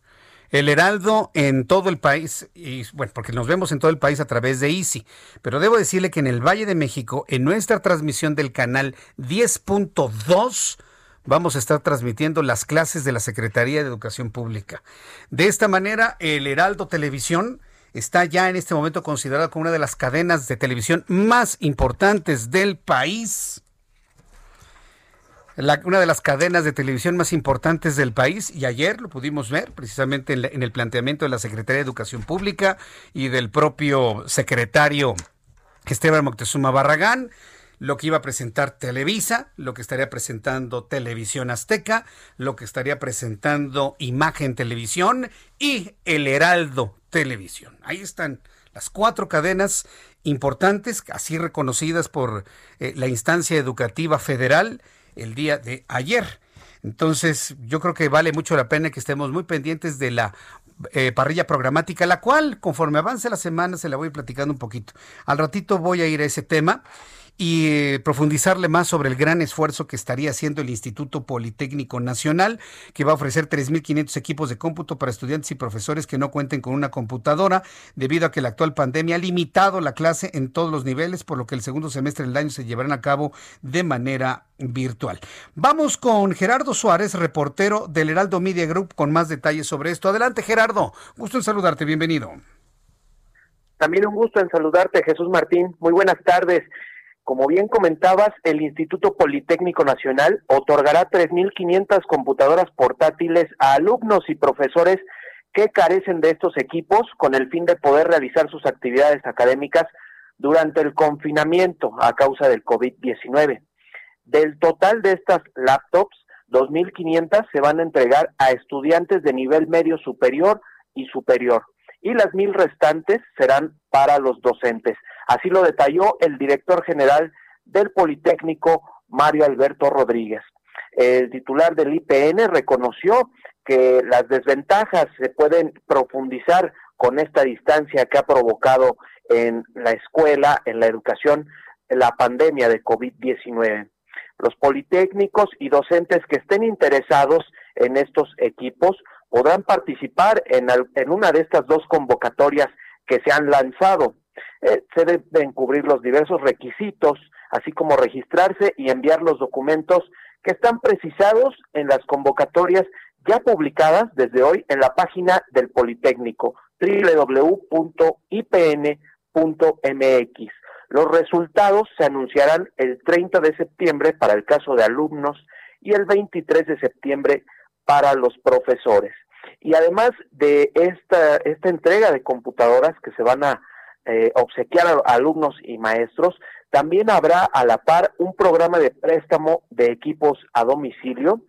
El Heraldo en todo el país, y bueno, porque nos vemos en todo el país a través de Easy, pero debo decirle que en el Valle de México, en nuestra transmisión del canal 10.2, vamos a estar transmitiendo las clases de la Secretaría de Educación Pública. De esta manera, el Heraldo Televisión está ya en este momento considerado como una de las cadenas de televisión más importantes del país. Una de las cadenas de televisión más importantes del país. Y ayer lo pudimos ver precisamente en, el planteamiento de la Secretaría de Educación Pública y del propio secretario Esteban Moctezuma Barragán lo que iba a presentar Televisa, lo que estaría presentando Televisión Azteca, lo que estaría presentando Imagen Televisión y El Heraldo Televisión. Ahí están las cuatro cadenas importantes, así reconocidas por eh, la instancia educativa federal el día de ayer. Entonces, yo creo que vale mucho la pena que estemos muy pendientes de la eh, parrilla programática, la cual, conforme avance la semana, se la voy platicando un poquito. Al ratito voy a ir a ese tema y profundizarle más sobre el gran esfuerzo que estaría haciendo el Instituto Politécnico Nacional, que va a ofrecer 3.500 equipos de cómputo para estudiantes y profesores que no cuenten con una computadora, debido a que la actual pandemia ha limitado la clase en todos los niveles, por lo que el segundo semestre del año se llevarán a cabo de manera virtual. Vamos con Gerardo Suárez, reportero del Heraldo Media Group, con más detalles sobre esto. Adelante, Gerardo. Gusto en saludarte. Bienvenido. También un gusto en saludarte, Jesús Martín. Muy buenas tardes. Como bien comentabas, el Instituto Politécnico Nacional otorgará 3.500 computadoras portátiles a alumnos y profesores que carecen de estos equipos con el fin de poder realizar sus actividades académicas durante el confinamiento a causa del COVID-19. Del total de estas laptops, 2.500 se van a entregar a estudiantes de nivel medio superior y superior, y las mil restantes serán para los docentes. Así lo detalló el director general del Politécnico Mario Alberto Rodríguez. El titular del IPN reconoció que las desventajas se pueden profundizar con esta distancia que ha provocado en la escuela, en la educación, la pandemia de COVID-19. Los politécnicos y docentes que estén interesados en estos equipos podrán participar en, una de estas dos convocatorias que se han lanzado. Eh, se deben cubrir los diversos requisitos, así como registrarse y enviar los documentos que están precisados en las convocatorias ya publicadas desde hoy en la página del Politécnico www.ipn.mx. Los resultados se anunciarán el 30 de septiembre para el caso de alumnos y el 23 de septiembre para los profesores. Y además de esta, esta entrega de computadoras que se van a eh, obsequiar a alumnos y maestros, también habrá a la par un programa de préstamo de equipos a domicilio,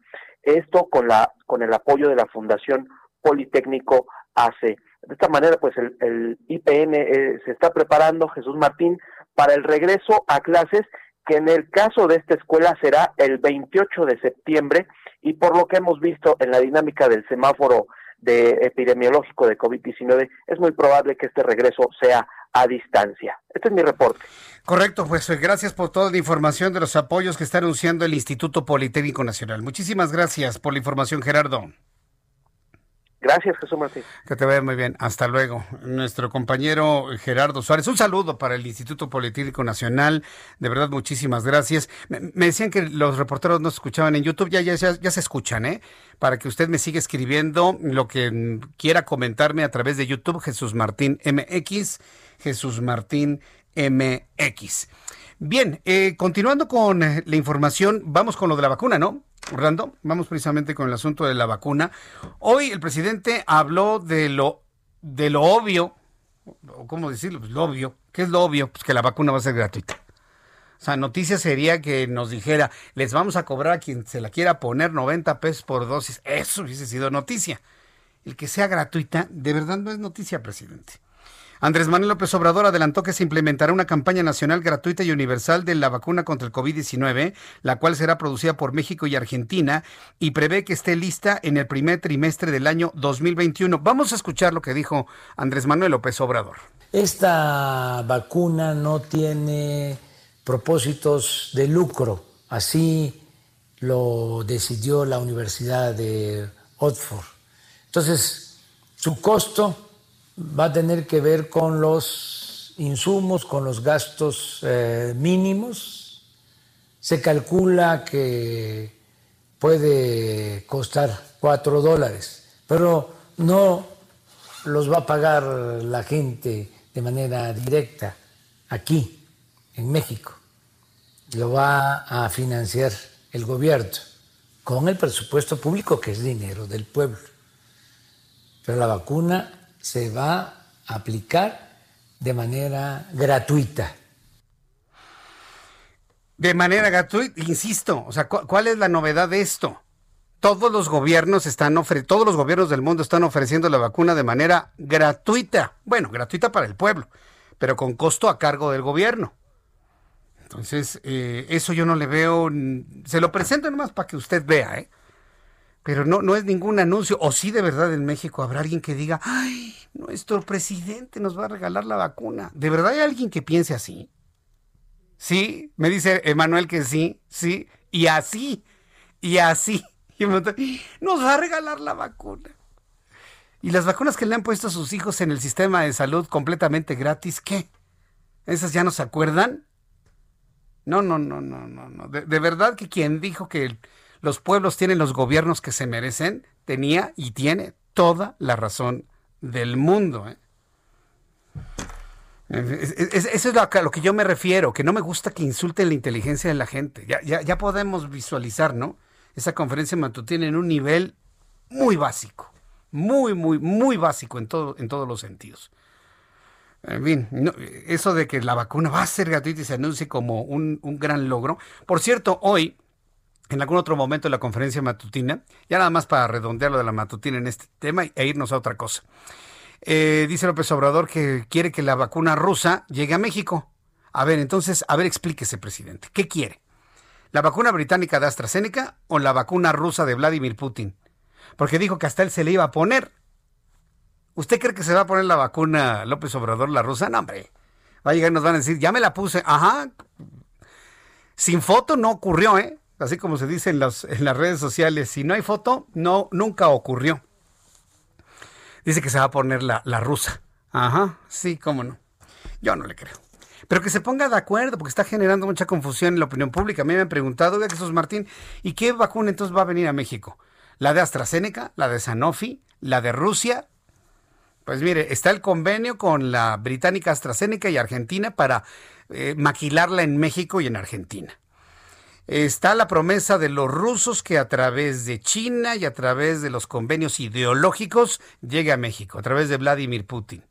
esto con, la, con el apoyo de la Fundación Politécnico AC. De esta manera, pues el, el IPN eh, se está preparando, Jesús Martín, para el regreso a clases, que en el caso de esta escuela será el 28 de septiembre, y por lo que hemos visto en la dinámica del semáforo de epidemiológico de COVID-19, es muy probable que este regreso sea a distancia. Este es mi reporte. Correcto, pues eh, gracias por toda la información de los apoyos que está anunciando el Instituto Politécnico Nacional. Muchísimas gracias por la información, Gerardo. Gracias, Jesús Martín. Que te vaya muy bien. Hasta luego. Nuestro compañero Gerardo Suárez. Un saludo para el Instituto Politécnico Nacional. De verdad, muchísimas gracias. Me, decían que los reporteros no se escuchaban en YouTube. Ya, ya, ya, se escuchan, ¿eh? Para que usted me siga escribiendo lo que quiera comentarme a través de YouTube. Jesús Martín MX. Jesús Martín MX. Bien, eh, continuando con la información, vamos con lo de la vacuna, ¿no? Orlando, vamos precisamente con el asunto de la vacuna. Hoy el presidente habló de lo, de lo obvio, o cómo decirlo, pues lo obvio. ¿Qué es lo obvio? Pues que la vacuna va a ser gratuita. O sea, noticia sería que nos dijera, les vamos a cobrar a quien se la quiera poner 90 pesos por dosis. Eso hubiese sido noticia. El que sea gratuita, de verdad no es noticia, presidente. Andrés Manuel López Obrador adelantó que se implementará una campaña nacional gratuita y universal de la vacuna contra el COVID-19, la cual será producida por México y Argentina y prevé que esté lista en el primer trimestre del año 2021. Vamos a escuchar lo que dijo Andrés Manuel López Obrador. Esta vacuna no tiene propósitos de lucro, así lo decidió la Universidad de Oxford. Entonces, su costo va a tener que ver con los insumos, con los gastos eh, mínimos. Se calcula que puede costar cuatro dólares, pero no los va a pagar la gente de manera directa aquí, en México. Lo va a financiar el gobierno con el presupuesto público, que es dinero del pueblo. Pero la vacuna se va a aplicar de manera gratuita. De manera gratuita, insisto, o sea, ¿cuál es la novedad de esto? Todos los gobiernos están todos los gobiernos del mundo están ofreciendo la vacuna de manera gratuita. Bueno, gratuita para el pueblo, pero con costo a cargo del gobierno. Entonces, eh, eso yo no le veo, se lo presento nomás para que usted vea, ¿eh? Pero no, no es ningún anuncio. O sí, de verdad, en México habrá alguien que diga, ay, nuestro presidente nos va a regalar la vacuna. ¿De verdad hay alguien que piense así? Sí, me dice Emanuel que sí, sí, y así, y así. Y nos va a regalar la vacuna. Y las vacunas que le han puesto a sus hijos en el sistema de salud completamente gratis, ¿qué? ¿Esas ya no se acuerdan? No, no, no, no, no, no. De, de verdad que quien dijo que los pueblos tienen los gobiernos que se merecen, tenía y tiene toda la razón del mundo. ¿eh? eso es a lo que yo me refiero, que no me gusta que insulten la inteligencia de la gente. Ya, ya, podemos visualizar, ¿no? Esa conferencia matutina en un nivel muy básico, muy, muy, muy básico en, en todos los sentidos. En fin, eso de que la vacuna va a ser gratuita y se anuncie como un, un gran logro. Por cierto, hoy en algún otro momento de la conferencia matutina, ya nada más para redondear lo de la matutina en este tema e irnos a otra cosa. Eh, dice López Obrador que quiere que la vacuna rusa llegue a México. A ver, entonces, a ver, explíquese, presidente. ¿Qué quiere? ¿La vacuna británica de AstraZeneca o la vacuna rusa de Vladimir Putin? Porque dijo que hasta él se le iba a poner. ¿Usted cree que se va a poner la vacuna López Obrador, la rusa? No, hombre. Va a llegar y nos van a decir, ya me la puse. Ajá. Sin foto no ocurrió, ¿eh? Así como se dice en, en las redes sociales, si no hay foto, no, nunca ocurrió. Dice que se va a poner la, la rusa. Ajá, sí, cómo no. Yo no le creo. Pero que se ponga de acuerdo, porque está generando mucha confusión en la opinión pública. A mí me han preguntado, oiga Jesús Martín, ¿y qué vacuna entonces va a venir a México? ¿La de AstraZeneca? ¿La de Sanofi? ¿La de Rusia? Pues mire, está el convenio con la británica AstraZeneca y Argentina para eh, maquilarla en México y en Argentina. Está la promesa de los rusos que a través de China y a través de los convenios ideológicos llegue a México, a través de Vladimir Putin.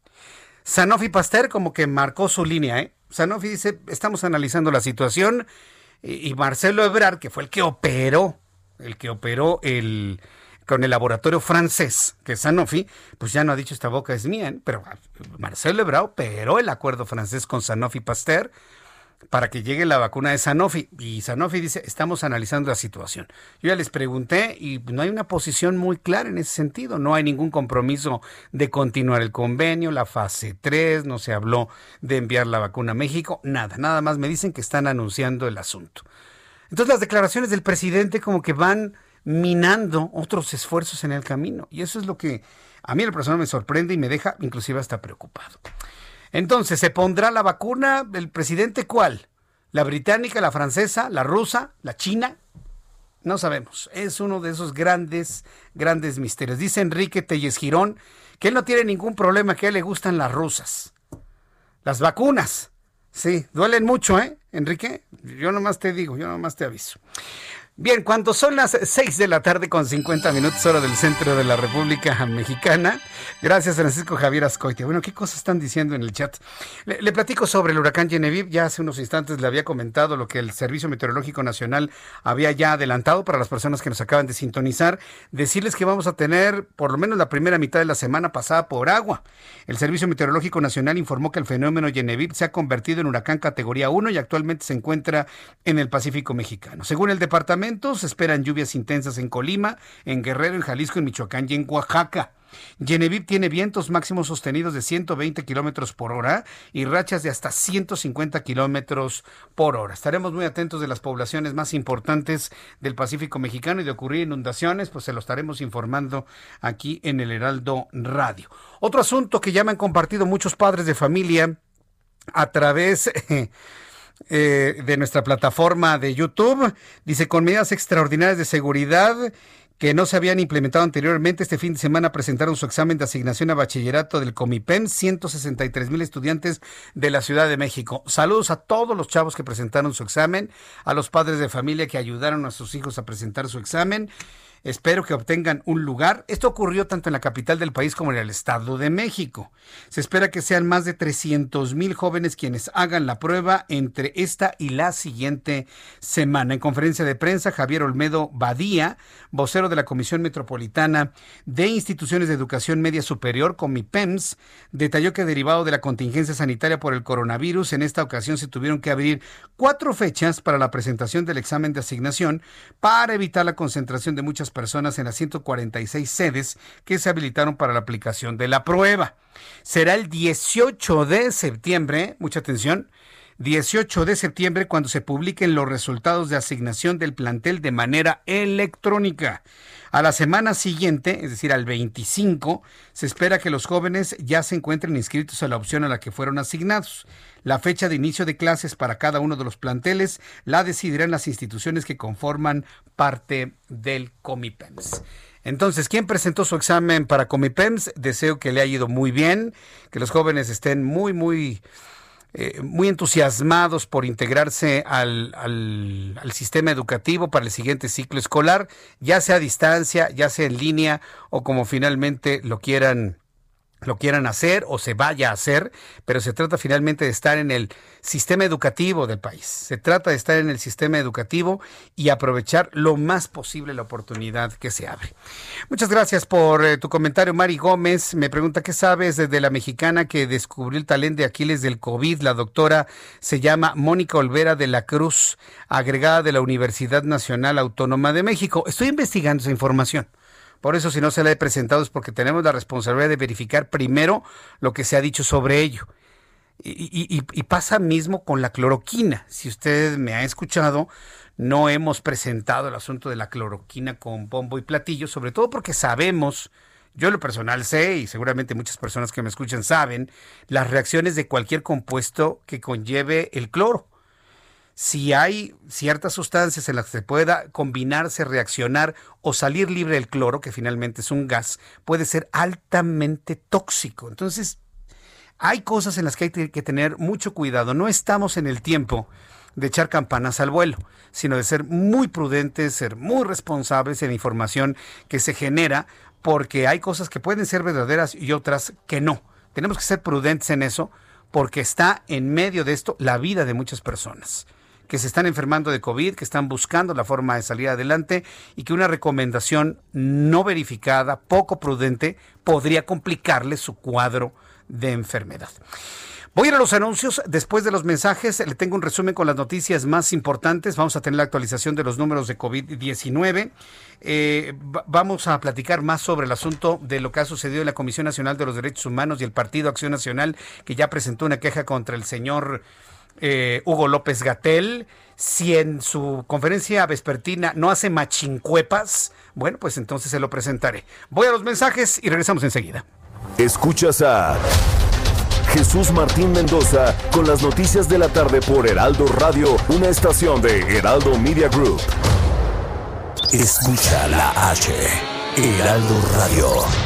Sanofi Pasteur como que marcó su línea, ¿eh? Sanofi dice, estamos analizando la situación y Marcelo Ebrard, que fue el que operó, el que operó el con el laboratorio francés, que es Sanofi, pues ya no ha dicho esta boca es mía, ¿eh? pero Marcelo Ebrard operó el acuerdo francés con Sanofi Pasteur para que llegue la vacuna de Sanofi. Y Sanofi dice, estamos analizando la situación. Yo ya les pregunté y no hay una posición muy clara en ese sentido. No hay ningún compromiso de continuar el convenio, la fase 3, no se habló de enviar la vacuna a México, nada, nada más me dicen que están anunciando el asunto. Entonces las declaraciones del presidente como que van minando otros esfuerzos en el camino. Y eso es lo que a mí la persona me sorprende y me deja inclusive hasta preocupado. Entonces, ¿se pondrá la vacuna el presidente cuál? ¿La británica, la francesa, la rusa, la china? No sabemos. Es uno de esos grandes, grandes misterios. Dice Enrique Telles Girón que él no tiene ningún problema, que a él le gustan las rusas. Las vacunas. Sí, duelen mucho, ¿eh, Enrique? Yo nomás te digo, yo nomás te aviso. Bien, cuando son las 6 de la tarde con 50 minutos hora del centro de la República Mexicana, gracias Francisco Javier Ascoite. Bueno, ¿qué cosas están diciendo en el chat? Le, platico sobre el huracán Genevieve, ya hace unos instantes le había comentado lo que el Servicio Meteorológico Nacional había ya adelantado para las personas que nos acaban de sintonizar, decirles que vamos a tener por lo menos la primera mitad de la semana pasada por agua. El Servicio Meteorológico Nacional informó que el fenómeno Genevieve se ha convertido en huracán categoría 1 y actualmente se encuentra en el Pacífico Mexicano. Según el departamento, se esperan lluvias intensas en Colima, en Guerrero, en Jalisco, en Michoacán y en Oaxaca. Genevieve tiene vientos máximos sostenidos de 120 kilómetros por hora y rachas de hasta 150 kilómetros por hora. Estaremos muy atentos de las poblaciones más importantes del Pacífico mexicano y de ocurrir inundaciones, pues se lo estaremos informando aquí en el Heraldo Radio. Otro asunto que ya me han compartido muchos padres de familia a través. Eh, de nuestra plataforma de YouTube. Dice, con medidas extraordinarias de seguridad que no se habían implementado anteriormente, este fin de semana presentaron su examen de asignación a bachillerato del Comipem, 163 mil estudiantes de la Ciudad de México. Saludos a todos los chavos que presentaron su examen, a los padres de familia que ayudaron a sus hijos a presentar su examen. Espero que obtengan un lugar. Esto ocurrió tanto en la capital del país como en el Estado de México. Se espera que sean más de 300 mil jóvenes quienes hagan la prueba entre esta y la siguiente semana. En conferencia de prensa, Javier Olmedo Badía, vocero de la Comisión Metropolitana de Instituciones de Educación Media Superior, Comipems, detalló que derivado de la contingencia sanitaria por el coronavirus, en esta ocasión se tuvieron que abrir cuatro fechas para la presentación del examen de asignación para evitar la concentración de muchas personas en las 146 sedes que se habilitaron para la aplicación de la prueba. Será el 18 de septiembre, mucha atención, 18 de septiembre cuando se publiquen los resultados de asignación del plantel de manera electrónica. A la semana siguiente, es decir, al 25, se espera que los jóvenes ya se encuentren inscritos a la opción a la que fueron asignados. La fecha de inicio de clases para cada uno de los planteles la decidirán las instituciones que conforman parte del Comipems. Entonces, ¿quién presentó su examen para Comipems? Deseo que le haya ido muy bien, que los jóvenes estén muy, muy eh, muy entusiasmados por integrarse al, al, sistema educativo para el siguiente ciclo escolar, ya sea a distancia, ya sea en línea o como finalmente lo quieran lo quieran hacer o se vaya a hacer, pero se trata finalmente de estar en el sistema educativo del país. Se trata de estar en el sistema educativo y aprovechar lo más posible la oportunidad que se abre. Muchas gracias por eh, tu comentario, Mari Gómez. Me pregunta, ¿qué sabes desde la mexicana que descubrió el talento de Aquiles del COVID? La doctora se llama Mónica Olvera de la Cruz, agregada de la Universidad Nacional Autónoma de México. Estoy investigando esa información. Por eso, si no se la he presentado, es porque tenemos la responsabilidad de verificar primero lo que se ha dicho sobre ello. Y, pasa mismo con la cloroquina. Si usted me ha escuchado, no hemos presentado el asunto de la cloroquina con bombo y platillo, sobre todo porque sabemos, yo en lo personal sé, y seguramente muchas personas que me escuchan saben, las reacciones de cualquier compuesto que conlleve el cloro si hay ciertas sustancias en las que se pueda combinarse, reaccionar o salir libre el cloro, que finalmente es un gas, puede ser altamente tóxico. Entonces, hay cosas en las que hay que tener mucho cuidado. No estamos en el tiempo de echar campanas al vuelo, sino de ser muy prudentes, ser muy responsables en la información que se genera, porque hay cosas que pueden ser verdaderas y otras que no. Tenemos que ser prudentes en eso, porque está en medio de esto la vida de muchas personas que se están enfermando de COVID, que están buscando la forma de salir adelante y que una recomendación no verificada, poco prudente, podría complicarle su cuadro de enfermedad. Voy a ir a los anuncios. Después de los mensajes, le tengo un resumen con las noticias más importantes. Vamos a tener la actualización de los números de COVID-19. Eh, vamos a platicar más sobre el asunto de lo que ha sucedido en la Comisión Nacional de los Derechos Humanos y el Partido Acción Nacional, que ya presentó una queja contra el señor eh, Hugo López Gatel, si en su conferencia vespertina no hace machincuepas, bueno, pues entonces se lo presentaré. Voy a los mensajes y regresamos enseguida. Escuchas a Jesús Martín Mendoza con las noticias de la tarde por Heraldo Radio, una estación de Heraldo Media Group. Escucha la H, Heraldo Radio.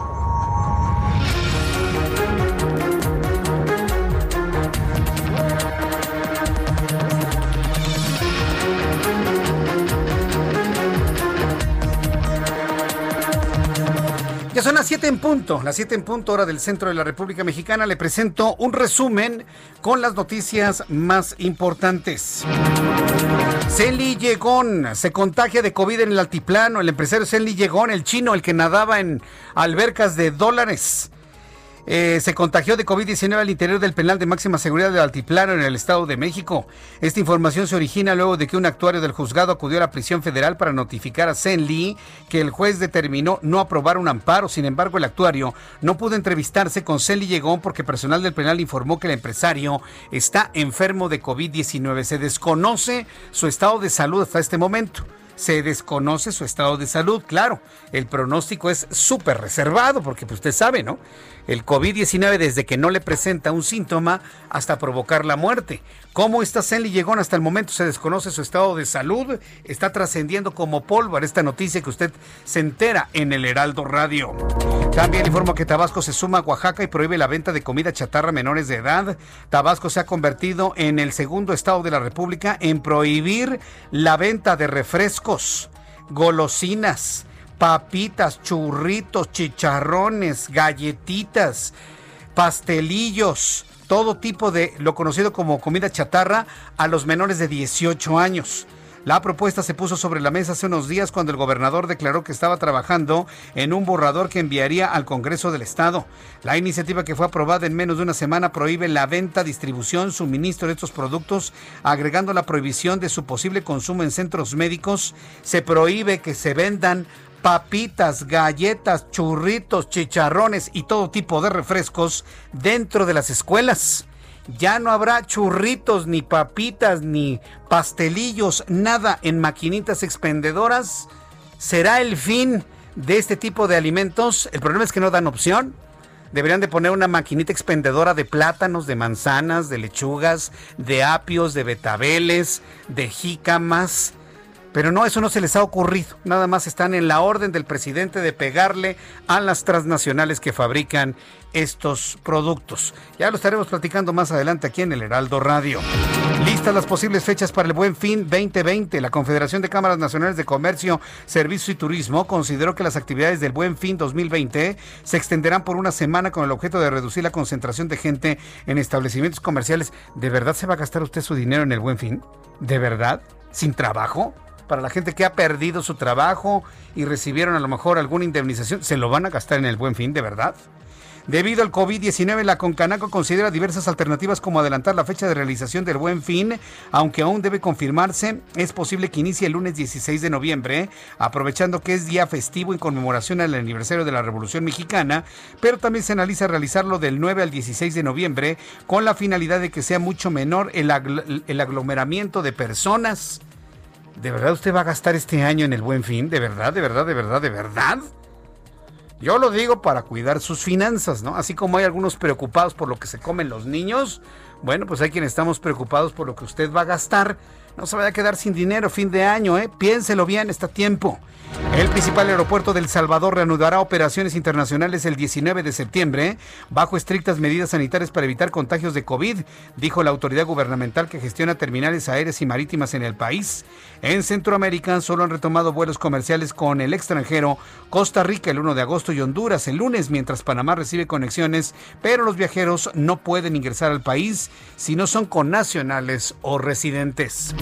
Son las 7 en punto, las 7 en punto hora del centro de la República Mexicana. Le presento un resumen con las noticias más importantes. Celi Llegón se contagia de COVID en el altiplano. El empresario Celi Llegón, el chino, el que nadaba en albercas de dólares. Eh, se contagió de COVID-19 al interior del penal de máxima seguridad del Altiplano en el Estado de México. Esta información se origina luego de que un actuario del juzgado acudió a la prisión federal para notificar a Zen que el juez determinó no aprobar un amparo. Sin embargo, el actuario no pudo entrevistarse con Zen Lee Llegón porque personal del penal informó que el empresario está enfermo de COVID-19. Se desconoce su estado de salud hasta este momento se desconoce su estado de salud. Claro, el pronóstico es súper reservado porque pues, usted sabe, ¿no? El COVID-19 desde que no le presenta un síntoma hasta provocar la muerte. ¿Cómo está Zenly Llegón? Hasta el momento se desconoce su estado de salud. Está trascendiendo como pólvora esta noticia que usted se entera en el Heraldo Radio. También informo que Tabasco se suma a Oaxaca y prohíbe la venta de comida chatarra a menores de edad. Tabasco se ha convertido en el segundo estado de la República en prohibir la venta de refrescos, golosinas, papitas, churritos, chicharrones, galletitas, pastelillos, todo tipo de lo conocido como comida chatarra a los menores de 18 años. La propuesta se puso sobre la mesa hace unos días cuando el gobernador declaró que estaba trabajando en un borrador que enviaría al Congreso del Estado. La iniciativa que fue aprobada en menos de una semana prohíbe la venta, distribución, suministro de estos productos, agregando la prohibición de su posible consumo en centros médicos. Se prohíbe que se vendan papitas, galletas, churritos, chicharrones y todo tipo de refrescos dentro de las escuelas. Ya no habrá churritos, ni papitas, ni pastelillos, nada en maquinitas expendedoras. ¿Será el fin de este tipo de alimentos? El problema es que no dan opción. Deberían de poner una maquinita expendedora de plátanos, de manzanas, de lechugas, de apios, de betabeles, de jícamas, Pero no, eso no se les ha ocurrido. Nada más están en la orden del presidente de pegarle a las transnacionales que fabrican estos productos. Ya lo estaremos platicando más adelante aquí en el Heraldo Radio. Listas las posibles fechas para el Buen Fin 2020. La Confederación de Cámaras Nacionales de Comercio, Servicios y Turismo consideró que las actividades del Buen Fin 2020 se extenderán por una semana con el objeto de reducir la concentración de gente en establecimientos comerciales. ¿De verdad se va a gastar usted su dinero en el Buen Fin? ¿De verdad? ¿Sin trabajo? Para la gente que ha perdido su trabajo y recibieron a lo mejor alguna indemnización, ¿se lo van a gastar en el buen fin, de verdad? Debido al COVID-19, la Concanaco considera diversas alternativas como adelantar la fecha de realización del Buen Fin, aunque aún debe confirmarse, es posible que inicie el lunes 16 de noviembre, aprovechando que es día festivo en conmemoración al aniversario de la Revolución Mexicana, pero también se analiza realizarlo del 9 al 16 de noviembre con la finalidad de que sea mucho menor el, el aglomeramiento de personas. ¿De verdad usted va a gastar este año en el buen fin? ¿De verdad, de verdad, de verdad, de verdad? Yo lo digo para cuidar sus finanzas, ¿no? Así como hay algunos preocupados por lo que se comen los niños, bueno, pues hay quienes estamos preocupados por lo que usted va a gastar. No se vaya a quedar sin dinero fin de año, ¿eh? Piénselo bien, está tiempo. El principal aeropuerto del Salvador reanudará operaciones internacionales el 19 de septiembre bajo estrictas medidas sanitarias para evitar contagios de COVID, dijo la autoridad gubernamental que gestiona terminales aéreas y marítimas en el país. En Centroamérica solo han retomado vuelos comerciales con el extranjero Costa Rica el 1 de agosto y Honduras el lunes, mientras Panamá recibe conexiones, pero los viajeros no pueden ingresar al país si no son connacionales o residentes.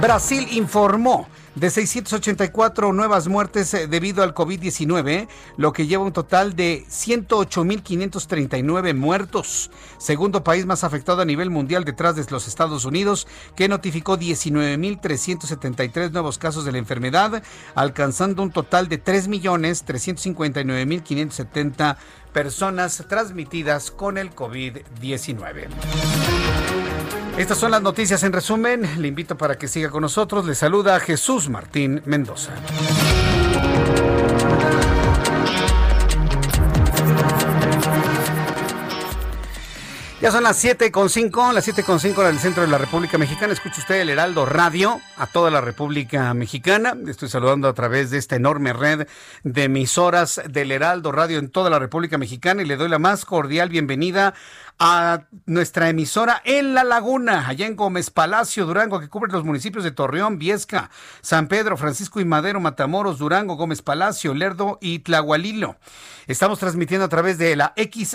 Brasil informó de 684 nuevas muertes eh, debido al COVID-19, lo que lleva un total de 108.539 muertos. Segundo país más afectado a nivel mundial detrás de los Estados Unidos, que notificó 19.373 nuevos casos de la enfermedad, alcanzando un total de 3.359.570 personas transmitidas con el COVID-19. Estas son las noticias en resumen. Le invito para que siga con nosotros. Le saluda Jesús Martín Mendoza. Ya son las 7 con 5, las 7 con 5 del centro de la República Mexicana. Escucha usted el Heraldo Radio a toda la República Mexicana. Estoy saludando a través de esta enorme red de emisoras del Heraldo Radio en toda la República Mexicana y le doy la más cordial bienvenida a nuestra emisora en La Laguna, allá en Gómez Palacio, Durango, que cubre los municipios de Torreón, Viesca, San Pedro, Francisco y Madero, Matamoros, Durango, Gómez Palacio, Lerdo y Tlahualilo. Estamos transmitiendo a través de la XHERS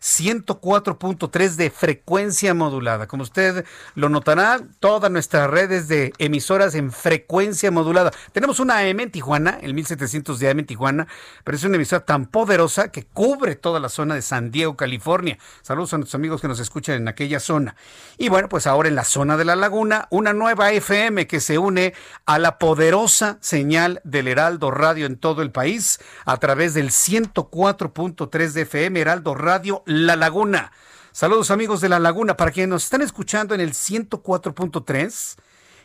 104.3 de frecuencia modulada. Como usted lo notará, todas nuestras redes de emisoras en frecuencia modulada. Tenemos una AM en Tijuana, el 1700 de AM en Tijuana, pero es una emisora tan poderosa que cubre toda la zona de San Diego California. Saludos a nuestros amigos que nos escuchan en aquella zona. Y bueno, pues ahora en la zona de la laguna, una nueva FM que se une a la poderosa señal del Heraldo Radio en todo el país a través del 104.3 de FM Heraldo Radio La Laguna. Saludos amigos de La Laguna. Para quienes nos están escuchando en el 104.3,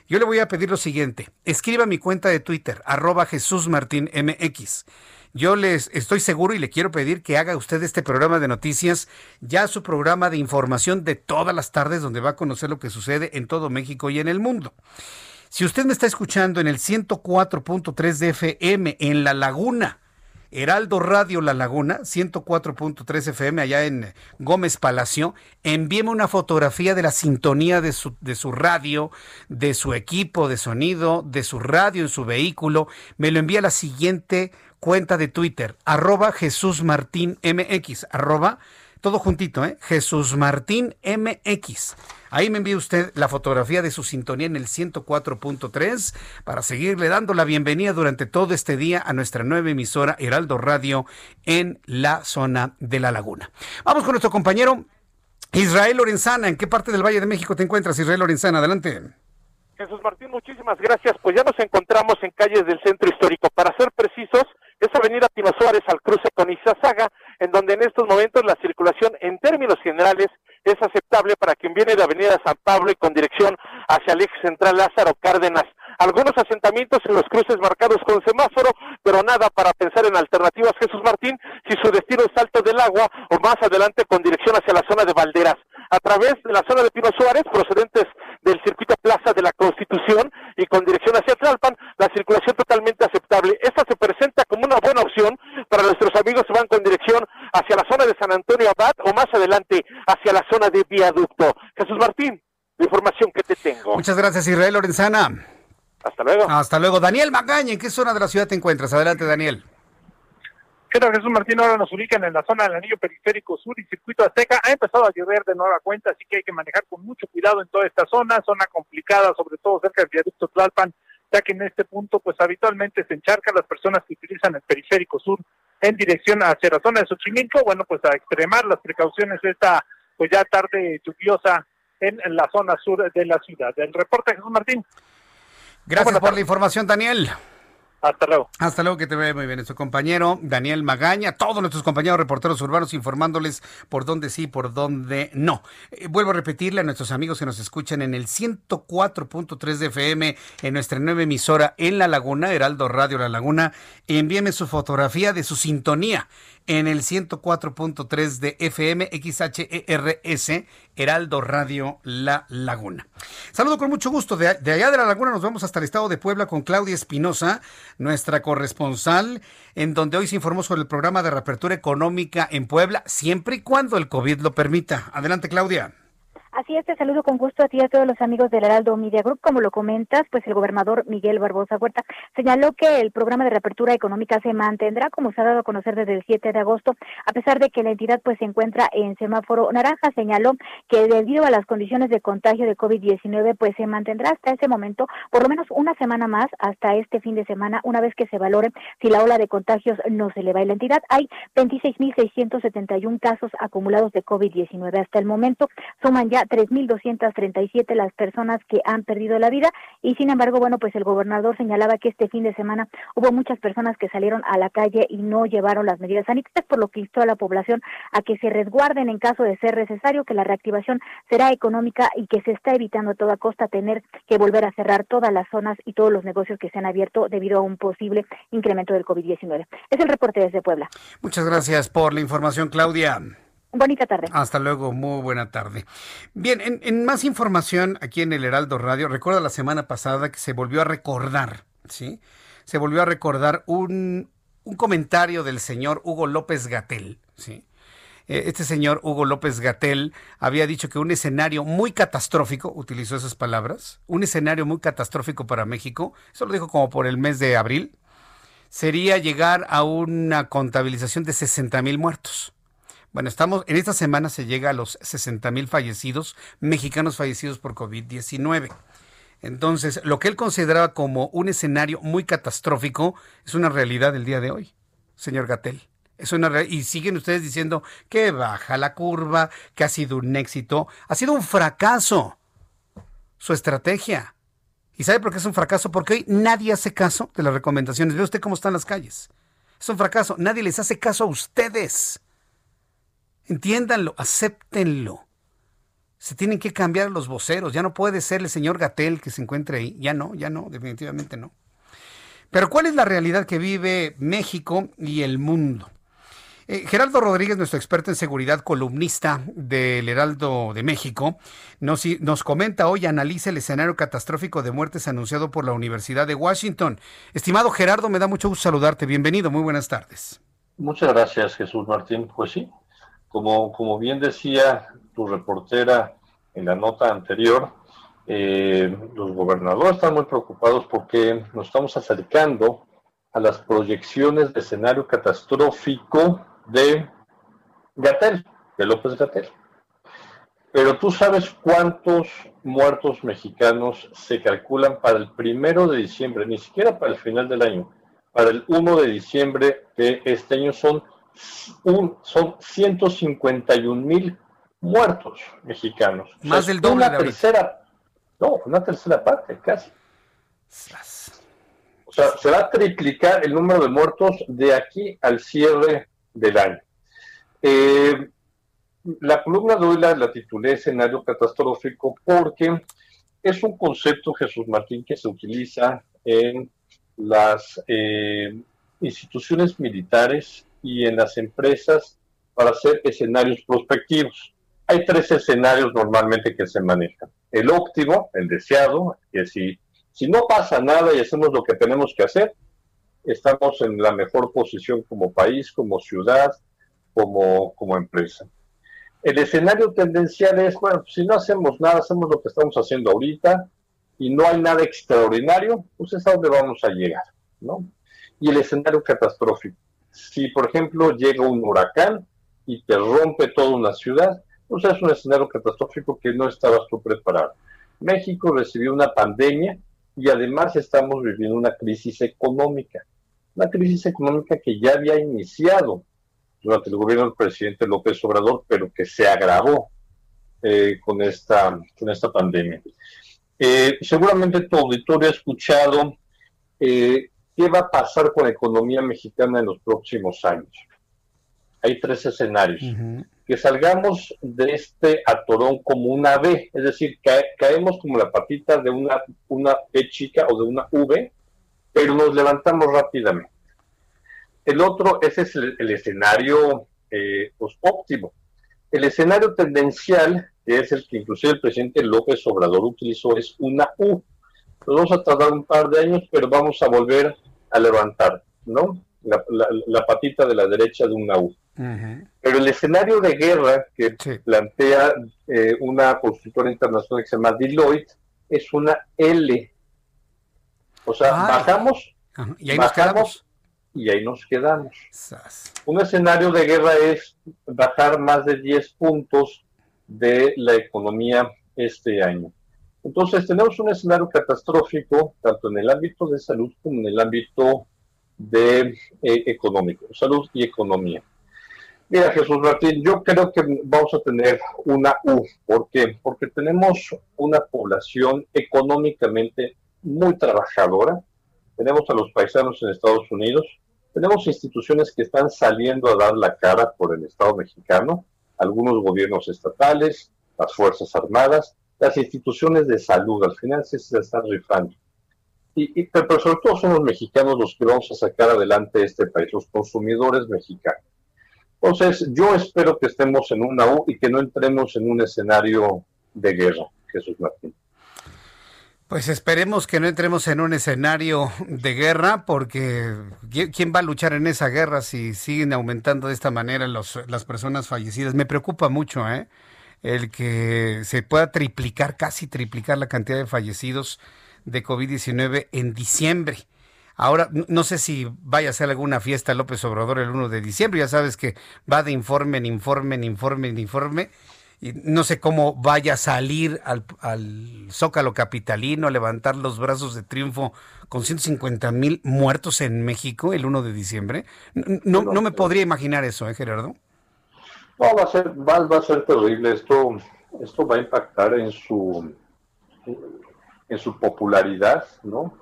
yo le voy a pedir lo siguiente. Escriba mi cuenta de Twitter, arroba Jesús Martín MX. Yo les estoy seguro y le quiero pedir que haga usted este programa de noticias, ya su programa de información de todas las tardes, donde va a conocer lo que sucede en todo México y en el mundo. Si usted me está escuchando en el 104.3 de FM en La Laguna, Heraldo Radio La Laguna, 104.3 FM, allá en Gómez Palacio, envíeme una fotografía de la sintonía de su, radio, de su equipo de sonido, de su radio en su vehículo. Me lo envía a la siguiente cuenta de Twitter, arroba Jesús Martín MX, arroba, todo juntito, ¿eh? Jesús Martín MX. Ahí me envía usted la fotografía de su sintonía en el 104.3 para seguirle dando la bienvenida durante todo este día a nuestra nueva emisora Heraldo Radio en la zona de la laguna. Vamos con nuestro compañero Israel Lorenzana. ¿En qué parte del Valle de México te encuentras, Israel Lorenzana? Adelante. Jesús Martín, muchísimas gracias. Pues ya nos encontramos en calles del centro histórico. Para ser precisos, es Avenida Pino Suárez al cruce con Izazaga, en donde en estos momentos la circulación en términos generales es aceptable para quien viene de Avenida San Pablo y con dirección hacia el eje central Lázaro Cárdenas. Algunos asentamientos en los cruces marcados con semáforo, pero nada para pensar en alternativas Jesús Martín si su destino es Alto del Agua o más adelante con dirección hacia la zona de Valderas. A través de la zona de Pino Suárez, procedentes del circuito Plaza de la Constitución y con dirección hacia Tlalpan, la circulación totalmente aceptable. Esta se presenta como una buena opción para nuestros amigos que van con dirección hacia la zona de San Antonio Abad o más adelante hacia la zona de Viaducto. Jesús Martín, la información que te tengo. Muchas gracias, Israel Lorenzana. Hasta luego. Hasta luego. Daniel Magaña, ¿en qué zona de la ciudad te encuentras? Adelante, Daniel. ¿Qué tal, Jesús Martín? Ahora nos ubican en la zona del anillo periférico sur y circuito azteca. Ha empezado a llover de nueva cuenta, así que hay que manejar con mucho cuidado en toda esta zona, zona complicada, sobre todo cerca del viaducto Tlalpan, ya que en este punto, pues habitualmente se encharcan las personas que utilizan el periférico sur en dirección hacia la zona de Xochimilco. Bueno, pues a extremar las precauciones esta, pues ya tarde lluviosa en, la zona sur de la ciudad. El reporte, Jesús Martín. Gracias por la información, Daniel. Hasta luego. Hasta luego, que te vea muy bien. Nuestro compañero Daniel Magaña, todos nuestros compañeros reporteros urbanos informándoles por dónde sí, por dónde no. Eh, vuelvo a repetirle a nuestros amigos que nos escuchan en el 104.3 de FM en nuestra nueva emisora en La Laguna, Heraldo Radio La Laguna. Envíeme su fotografía de su sintonía en el 104.3 de FM XHERS, Heraldo Radio La Laguna. Saludo con mucho gusto. De, de, allá de La Laguna nos vamos hasta el estado de Puebla con Claudia Espinosa, nuestra corresponsal, en donde hoy se informó sobre el programa de reapertura económica en Puebla, siempre y cuando el COVID lo permita. Adelante, Claudia. Así es, te saludo con gusto a ti a todos los amigos del Heraldo Media Group. Como lo comentas, pues el gobernador Miguel Barbosa Huerta señaló que el programa de reapertura económica se mantendrá como se ha dado a conocer desde el 7 de agosto, a pesar de que la entidad pues se encuentra en semáforo naranja. Señaló que debido a las condiciones de contagio de COVID-19 pues se mantendrá hasta ese momento por lo menos una semana más hasta este fin de semana, una vez que se valore si la ola de contagios no se eleva. En la entidad hay 26.671 casos acumulados de COVID-19 hasta el momento. Suman ya 3.237 las personas que han perdido la vida y sin embargo, bueno, pues el gobernador señalaba que este fin de semana hubo muchas personas que salieron a la calle y no llevaron las medidas sanitarias, por lo que instó a la población a que se resguarden en caso de ser necesario, que la reactivación será económica y que se está evitando a toda costa tener que volver a cerrar todas las zonas y todos los negocios que se han abierto debido a un posible incremento del COVID-19. Es el reporte desde Puebla. Muchas gracias por la información, Claudia. Bonita tarde. Hasta luego, muy buena tarde. Bien, en, más información aquí en el Heraldo Radio, recuerda la semana pasada que se volvió a recordar, ¿sí? Se volvió a recordar un, un comentario del señor Hugo López Gatel, ¿sí? Eh, este señor Hugo López Gatel había dicho que un escenario muy catastrófico, utilizó esas palabras, un escenario muy catastrófico para México, eso lo dijo como por el mes de abril, sería llegar a una contabilización de 60 mil muertos. Bueno, estamos, en esta semana se llega a los 60 mil fallecidos, mexicanos fallecidos por COVID-19. Entonces, lo que él consideraba como un escenario muy catastrófico es una realidad del día de hoy, señor Gatel. Es una y siguen ustedes diciendo que baja la curva, que ha sido un éxito. Ha sido un fracaso su estrategia. ¿Y sabe por qué es un fracaso? Porque hoy nadie hace caso de las recomendaciones. Ve usted cómo están las calles. Es un fracaso. Nadie les hace caso a ustedes. Entiéndanlo, acéptenlo. Se tienen que cambiar los voceros. Ya no puede ser el señor Gatel que se encuentre ahí. Ya no, ya no, definitivamente no. Pero ¿cuál es la realidad que vive México y el mundo? Eh, Gerardo Rodríguez, nuestro experto en seguridad, columnista del Heraldo de México, nos, nos comenta hoy, analiza el escenario catastrófico de muertes anunciado por la Universidad de Washington. Estimado Gerardo, me da mucho gusto saludarte. Bienvenido, muy buenas tardes. Muchas gracias, Jesús Martín. Pues sí, como, como bien decía tu reportera en la nota anterior, eh, los gobernadores están muy preocupados porque nos estamos acercando a las proyecciones de escenario catastrófico de Gatel, de López Gatel. Pero tú sabes cuántos muertos mexicanos se calculan para el primero de diciembre, ni siquiera para el final del año, para el 1 de diciembre de este año son un, son 151 mil muertos mexicanos. Más del doble. Una tercera, no, una tercera parte casi. O sea, se va a triplicar el número de muertos de aquí al cierre del año. Eh, la columna de hoy la, titulé escenario catastrófico porque es un concepto, Jesús Martín, que se utiliza en las eh, instituciones militares y en las empresas para hacer escenarios prospectivos. Hay tres escenarios normalmente que se manejan. el óptimo, el deseado, que si, si no pasa nada y hacemos lo que tenemos que hacer, estamos en la mejor posición como país, como ciudad, como, como empresa. El escenario tendencial es, bueno, si no hacemos nada, hacemos lo que estamos haciendo ahorita y no hay nada extraordinario, pues es a donde vamos a llegar, ¿no? Y el escenario catastrófico. Si, por ejemplo, llega un huracán y te rompe toda una ciudad, pues es un escenario catastrófico que no estabas tú preparado. México recibió una pandemia y además estamos viviendo una crisis económica. Una crisis económica que ya había iniciado durante el gobierno del presidente López Obrador, pero que se agravó eh, con, esta, con esta pandemia. Eh, seguramente tu auditorio ha escuchado eh, qué va a pasar con la economía mexicana en los próximos años. Hay tres escenarios. Que salgamos de este atorón como una B, es decir, caemos como la patita de una, una chica o de una V, pero nos levantamos rápidamente. El otro, ese es el, escenario eh, pues, óptimo. El escenario tendencial, que es el que inclusive el presidente López Obrador utilizó, es una U. Nos vamos a tardar un par de años, pero vamos a volver a levantar, ¿no? La, patita de la derecha de una U. Pero el escenario de guerra que plantea eh, una consultora internacional que se llama Deloitte es una L. O sea, bajamos, y ahí bajamos, y ahí nos quedamos. Un escenario de guerra es bajar más de 10 puntos de la economía este año. Entonces tenemos un escenario catastrófico tanto en el ámbito de salud como en el ámbito de eh, económico, salud y economía. Mira, Jesús Martín, yo creo que vamos a tener una U. ¿Por qué? Porque tenemos una población económicamente muy trabajadora. Tenemos a los paisanos en Estados Unidos, tenemos instituciones que están saliendo a dar la cara por el Estado mexicano, algunos gobiernos estatales, las Fuerzas Armadas, las instituciones de salud, al final se, están rifando. Y, pero sobre todo son los mexicanos los que vamos a sacar adelante este país, los consumidores mexicanos. Entonces, yo espero que estemos en una U y que no entremos en un escenario de guerra, Jesús Martín. Pues esperemos que no entremos en un escenario de guerra, porque ¿quién va a luchar en esa guerra si siguen aumentando de esta manera los, las personas fallecidas? Me preocupa mucho, ¿eh? El que se pueda triplicar, casi triplicar la cantidad de fallecidos de COVID-19 en diciembre. Ahora, no sé si vaya a ser alguna fiesta López Obrador el 1 de diciembre, ya sabes que va de informe en informe en informe en informe y no sé cómo vaya a salir al, Zócalo Capitalino a levantar los brazos de triunfo con 150 mil muertos en México el 1 de diciembre. No, no, me podría imaginar eso, ¿eh, Gerardo? No, va a ser, va, va, a ser terrible. Esto, esto va a impactar en su, en su popularidad, ¿no?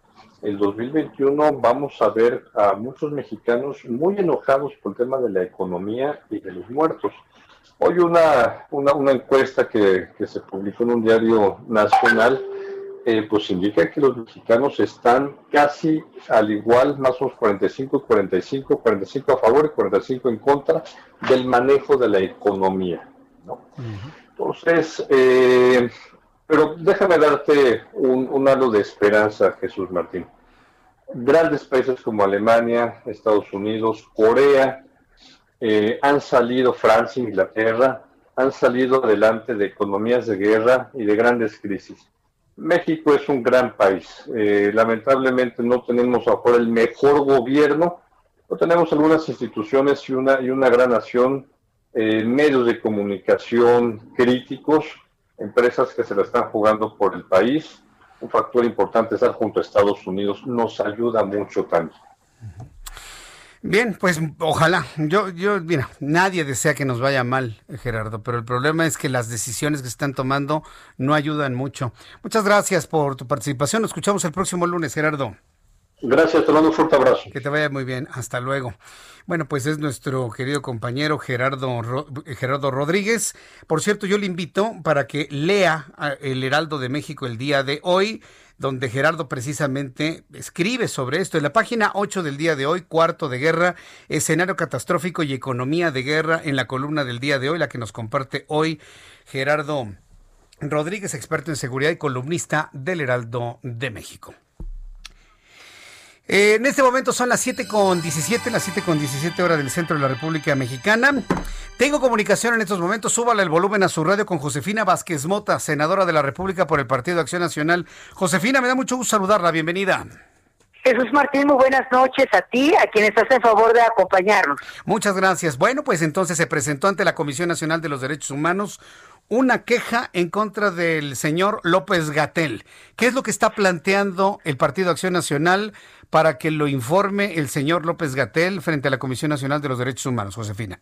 El 2021 vamos a ver a muchos mexicanos muy enojados por el tema de la economía y de los muertos. Hoy una, una, encuesta que, se publicó en un diario nacional, eh, pues indica que los mexicanos están casi al igual, más o menos 45 y 45, 45 a favor y 45 en contra del manejo de la economía. Entonces, eh, pero déjame darte un, un halo de esperanza, Jesús Martín. Grandes países como Alemania, Estados Unidos, Corea, eh, han salido Francia, Inglaterra, han salido adelante de economías de guerra y de grandes crisis. México es un gran país. Eh, lamentablemente no tenemos ahora el mejor gobierno, no tenemos algunas instituciones y una, y una gran nación, eh, medios de comunicación críticos, empresas que se la están jugando por el país. Un factor importante estar junto a Estados Unidos nos ayuda mucho también. Bien, pues ojalá. Yo, yo, mira, nadie desea que nos vaya mal, Gerardo, pero el problema es que las decisiones que se están tomando no ayudan mucho. Muchas gracias por tu participación. Nos escuchamos el próximo lunes, Gerardo. Gracias, te mando un fuerte abrazo. Que te vaya muy bien. Hasta luego. Bueno, pues es nuestro querido compañero Gerardo, Gerardo Rodríguez. Por cierto, yo le invito para que lea el Heraldo de México el día de hoy donde Gerardo precisamente escribe sobre esto. En la página 8 del día de hoy, cuarto de guerra, escenario catastrófico y economía de guerra, en la columna del día de hoy, la que nos comparte hoy Gerardo Rodríguez, experto en seguridad y columnista del Heraldo de México. Eh, en este momento son las 7 con 17, las 7 con 17 horas del centro de la República Mexicana. Tengo comunicación en estos momentos. Súbale el volumen a su radio con Josefina Vázquez Mota, senadora de la República por el Partido de Acción Nacional. Josefina, me da mucho gusto saludarla. Bienvenida. Jesús Martín, muy buenas noches a ti, a quienes hacen favor de acompañarnos. Muchas gracias. Bueno, pues entonces se presentó ante la Comisión Nacional de los Derechos Humanos una queja en contra del señor López Gatel. ¿Qué es lo que está planteando el Partido Acción Nacional para que lo informe el señor López Gatel frente a la Comisión Nacional de los Derechos Humanos, Josefina?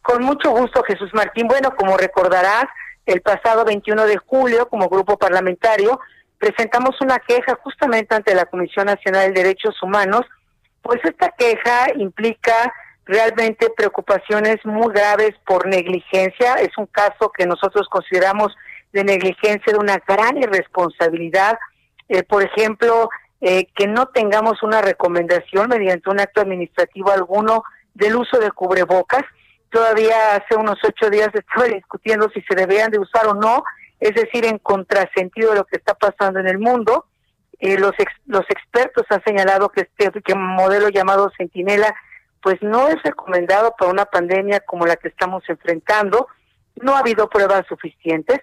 Con mucho gusto, Jesús Martín. Bueno, como recordarás, el pasado 21 de julio, como grupo parlamentario, presentamos una queja justamente ante la Comisión Nacional de Derechos Humanos, pues esta queja implica realmente preocupaciones muy graves por negligencia. Es un caso que nosotros consideramos de negligencia, de una gran irresponsabilidad. Eh, por ejemplo, eh, que no tengamos una recomendación mediante un acto administrativo alguno del uso de cubrebocas. Todavía hace unos ocho días estaba discutiendo si se debían de usar o no es decir, en contrasentido de lo que está pasando en el mundo. Eh, los los expertos han señalado que este que modelo llamado Centinela pues no es recomendado para una pandemia como la que estamos enfrentando. No ha habido pruebas suficientes.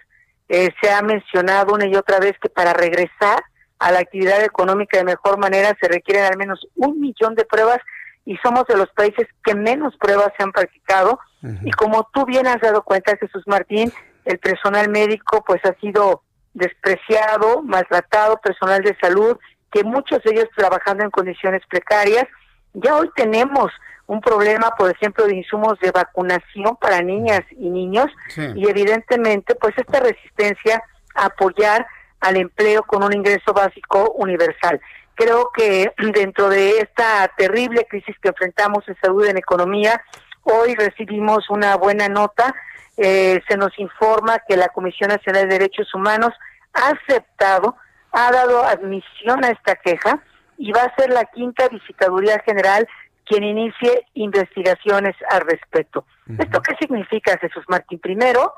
Eh, se ha mencionado una y otra vez que para regresar a la actividad económica de mejor manera se requieren al menos un millón de pruebas y somos de los países que menos pruebas se han practicado. Y como tú bien has dado cuenta, Jesús Martín, el personal médico pues ha sido despreciado, maltratado, personal de salud, que muchos de ellos trabajando en condiciones precarias. Ya hoy tenemos un problema, por ejemplo, de insumos de vacunación para niñas y niños y evidentemente pues esta resistencia a apoyar al empleo con un ingreso básico universal. Creo que dentro de esta terrible crisis que enfrentamos en salud y en economía, hoy recibimos una buena nota eh, se nos informa que la Comisión Nacional de Derechos Humanos ha aceptado, ha dado admisión a esta queja y va a ser la quinta visitaduría general quien inicie investigaciones al respecto. ¿Esto qué significa, Jesús Martín? Primero,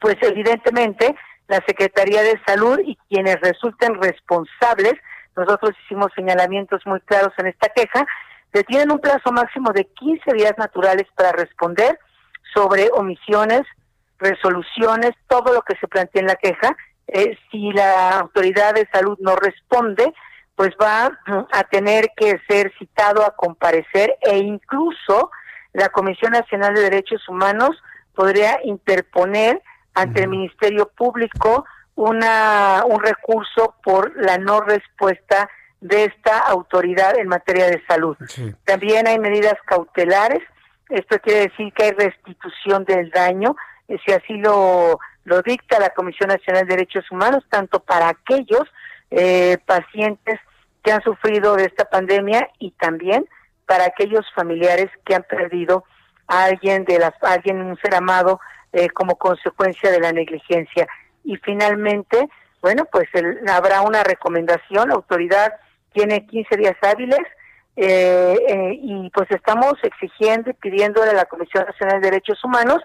pues evidentemente la Secretaría de Salud y quienes resulten responsables, nosotros hicimos señalamientos muy claros en esta queja, tienen un plazo máximo de 15 días naturales para responder sobre omisiones, resoluciones, todo lo que se plantea en la queja. Eh, si la autoridad de salud no responde, pues va a tener que ser citado a comparecer e incluso la Comisión Nacional de Derechos Humanos podría interponer ante el Ministerio Público una un recurso por la no respuesta de esta autoridad en materia de salud. También hay medidas cautelares. Esto quiere decir que hay restitución del daño, si así lo, lo dicta la Comisión Nacional de Derechos Humanos, tanto para aquellos eh, pacientes que han sufrido de esta pandemia y también para aquellos familiares que han perdido a alguien de las alguien un ser amado eh, como consecuencia de la negligencia. Y finalmente bueno pues habrá una recomendación la autoridad tiene 15 días hábiles eh, eh, y pues estamos exigiendo y pidiéndole a la Comisión Nacional de Derechos Humanos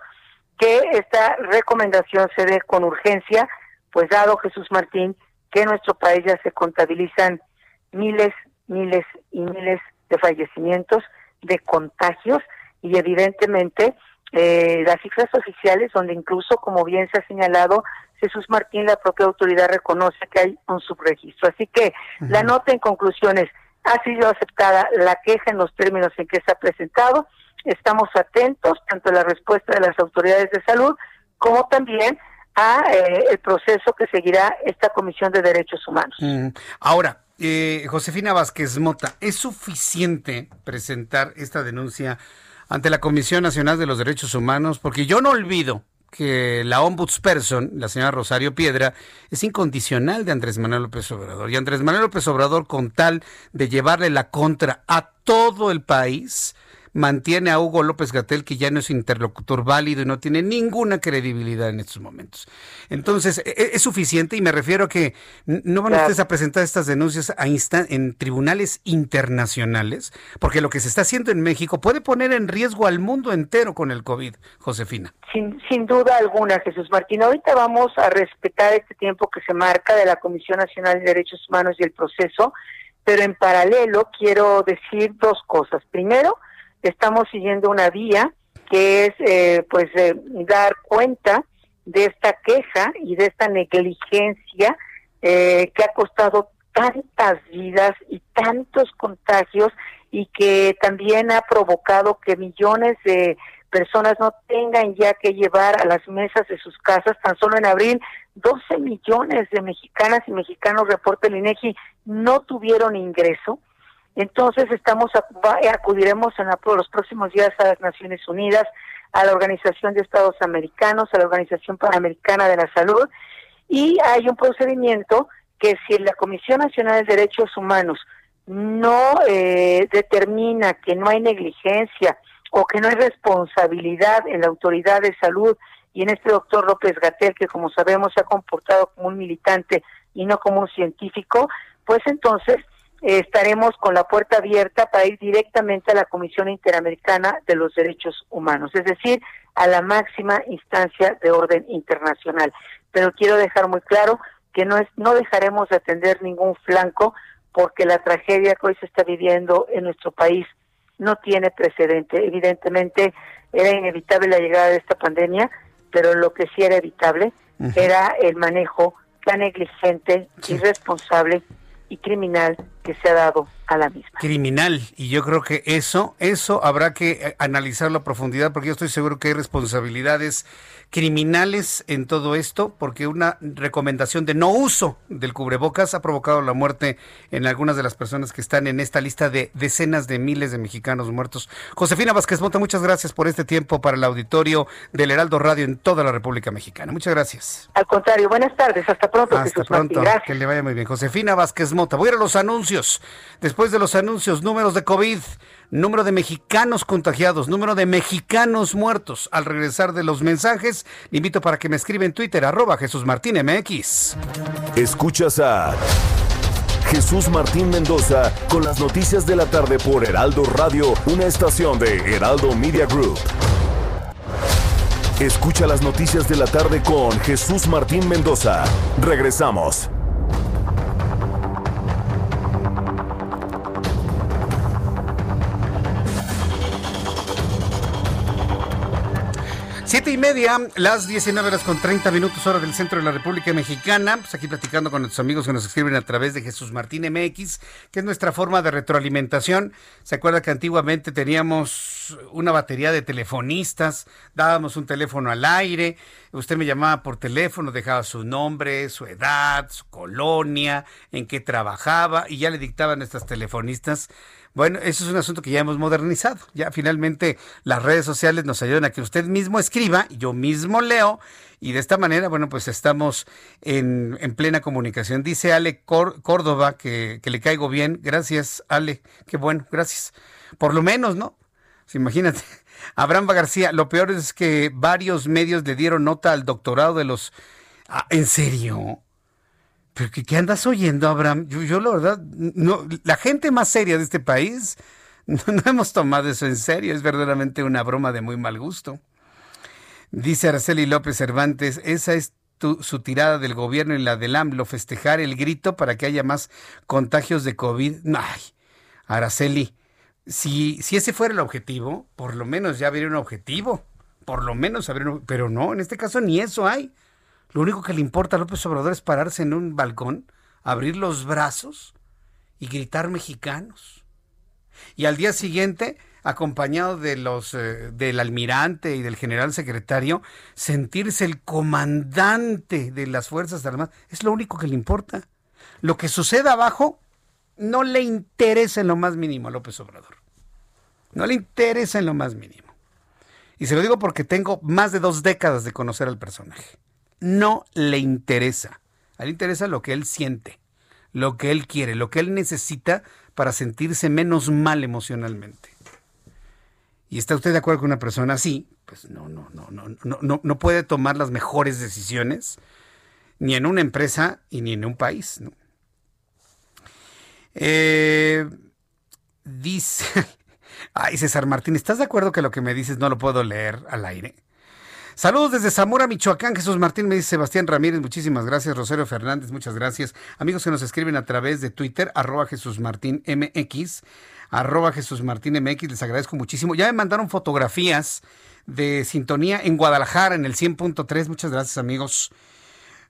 que esta recomendación se dé con urgencia, pues dado Jesús Martín que en nuestro país ya se contabilizan miles, miles y miles de fallecimientos, de contagios y evidentemente eh, las cifras oficiales donde incluso, como bien se ha señalado, Jesús Martín, la propia autoridad reconoce que hay un subregistro. Así que la nota en conclusiones, ha sido aceptada la queja en los términos en que se ha presentado. Estamos atentos tanto a la respuesta de las autoridades de salud como también a eh, el proceso que seguirá esta Comisión de Derechos Humanos. Mm. Ahora, eh, Josefina Vázquez Mota, ¿es suficiente presentar esta denuncia ante la Comisión Nacional de los Derechos Humanos? Porque yo no olvido que la ombudsperson, la señora Rosario Piedra, es incondicional de Andrés Manuel López Obrador. Y Andrés Manuel López Obrador, con tal de llevarle la contra a todo el país, mantiene a Hugo López Gatel, que ya no es interlocutor válido y no tiene ninguna credibilidad en estos momentos. Entonces, e, e, es, suficiente y me refiero a que no van ustedes a presentar estas denuncias a en tribunales internacionales, porque lo que se está haciendo en México puede poner en riesgo al mundo entero con el COVID, Josefina. Sin, sin duda alguna, Jesús Martín. Ahorita vamos a respetar este tiempo que se marca de la Comisión Nacional de Derechos Humanos y el proceso, pero en paralelo quiero decir dos cosas. Primero, estamos siguiendo una vía que es eh, pues eh, dar cuenta de esta queja y de esta negligencia eh, que ha costado tantas vidas y tantos contagios y que también ha provocado que millones de personas no tengan ya que llevar a las mesas de sus casas. Tan solo en abril, 12 millones de mexicanas y mexicanos, reporta el INEGI, no tuvieron ingreso. Entonces estamos acudiremos en los próximos días a las Naciones Unidas, a la Organización de Estados Americanos, a la Organización Panamericana de la Salud y hay un procedimiento que si la Comisión Nacional de Derechos Humanos no eh, determina que no hay negligencia o que no hay responsabilidad en la autoridad de salud y en este doctor López Gatel, que como sabemos se ha comportado como un militante y no como un científico, pues entonces eh, estaremos con la puerta abierta para ir directamente a la Comisión Interamericana de los Derechos Humanos, es decir, a la máxima instancia de orden internacional. Pero quiero dejar muy claro que no es no dejaremos de atender ningún flanco porque la tragedia que hoy se está viviendo en nuestro país no tiene precedente. Evidentemente era inevitable la llegada de esta pandemia, pero lo que sí era evitable era el manejo tan negligente, irresponsable y criminal que se ha dado a la misma. Criminal, y yo creo que eso, eso habrá que eh, analizarlo a profundidad, porque yo estoy seguro que hay responsabilidades criminales en todo esto, porque una recomendación de no uso del cubrebocas ha provocado la muerte en algunas de las personas que están en esta lista de decenas de miles de mexicanos muertos. Josefina Vázquez Mota, muchas gracias por este tiempo para el auditorio del Heraldo Radio en toda la República Mexicana. Muchas gracias. Al contrario, buenas tardes, hasta pronto. Hasta pronto, que le vaya muy bien. Josefina Vázquez Mota, voy a ir a los anuncios. Después de los anuncios, números de COVID número de mexicanos contagiados, número de mexicanos muertos. Al regresar de los mensajes, le invito para que me escriba en Twitter, arroba Jesús Martín MX. Escuchas a Jesús Martín Mendoza con las noticias de la tarde por Heraldo Radio, una estación de Heraldo Media Group. Escucha las noticias de la tarde con Jesús Martín Mendoza. Regresamos. Siete y media, las 19 horas con 30 minutos hora del centro de la República Mexicana. Pues aquí platicando con nuestros amigos que nos escriben a través de Jesús Martín MX, que es nuestra forma de retroalimentación. Se acuerda que antiguamente teníamos una batería de telefonistas, dábamos un teléfono al aire, usted me llamaba por teléfono, dejaba su nombre, su edad, su colonia, en qué trabajaba y ya le dictaban a estas telefonistas bueno, eso es un asunto que ya hemos modernizado. Ya finalmente las redes sociales nos ayudan a que usted mismo escriba, yo mismo leo, y de esta manera, bueno, pues estamos en, plena comunicación. Dice Ale Córdoba que, le caigo bien. Gracias, Ale. Qué bueno, gracias. Por lo menos, ¿no? imagínate. Abraham García, lo peor es que varios medios le dieron nota al doctorado de los... Ah, ¿En serio? ¿Pero qué, andas oyendo, Abraham? Yo, yo, la verdad, no, la gente más seria de este país no, hemos tomado eso en serio. Es verdaderamente una broma de muy mal gusto. Dice Araceli López Cervantes, esa es su tirada del gobierno y la del AMLO, festejar el grito para que haya más contagios de COVID. Ay, Araceli, si, si ese fuera el objetivo, por lo menos ya habría un objetivo. Por lo menos habría un, Pero no, en este caso ni eso hay. Lo único que le importa a López Obrador es pararse en un balcón, abrir los brazos y gritar mexicanos. Y al día siguiente, acompañado de los eh, del almirante y del general secretario, sentirse el comandante de las Fuerzas Armadas, es lo único que le importa. Lo que suceda abajo no le interesa en lo más mínimo a López Obrador. No le interesa en lo más mínimo. Y se lo digo porque tengo más de dos décadas de conocer al personaje no le interesa. A él interesa lo que él siente, lo que él quiere, lo que él necesita para sentirse menos mal emocionalmente. y está usted de acuerdo con una persona así, pues no, no, no, no, no, no, no puede tomar las mejores decisiones ni en una empresa y ni en un país. Eh, dice, ay César Martín, ¿estás de acuerdo que lo que me dices no lo puedo leer al aire? Saludos desde Zamora, Michoacán. Jesús Martín me dice Sebastián Ramírez, muchísimas gracias. Rosario Fernández, muchas gracias. Amigos que nos escriben a través de Twitter, arroba Jesús Martín MX, arroba Jesús Martín MX, les agradezco muchísimo. Ya me mandaron fotografías de sintonía en Guadalajara, en el 100.3. Muchas gracias, amigos.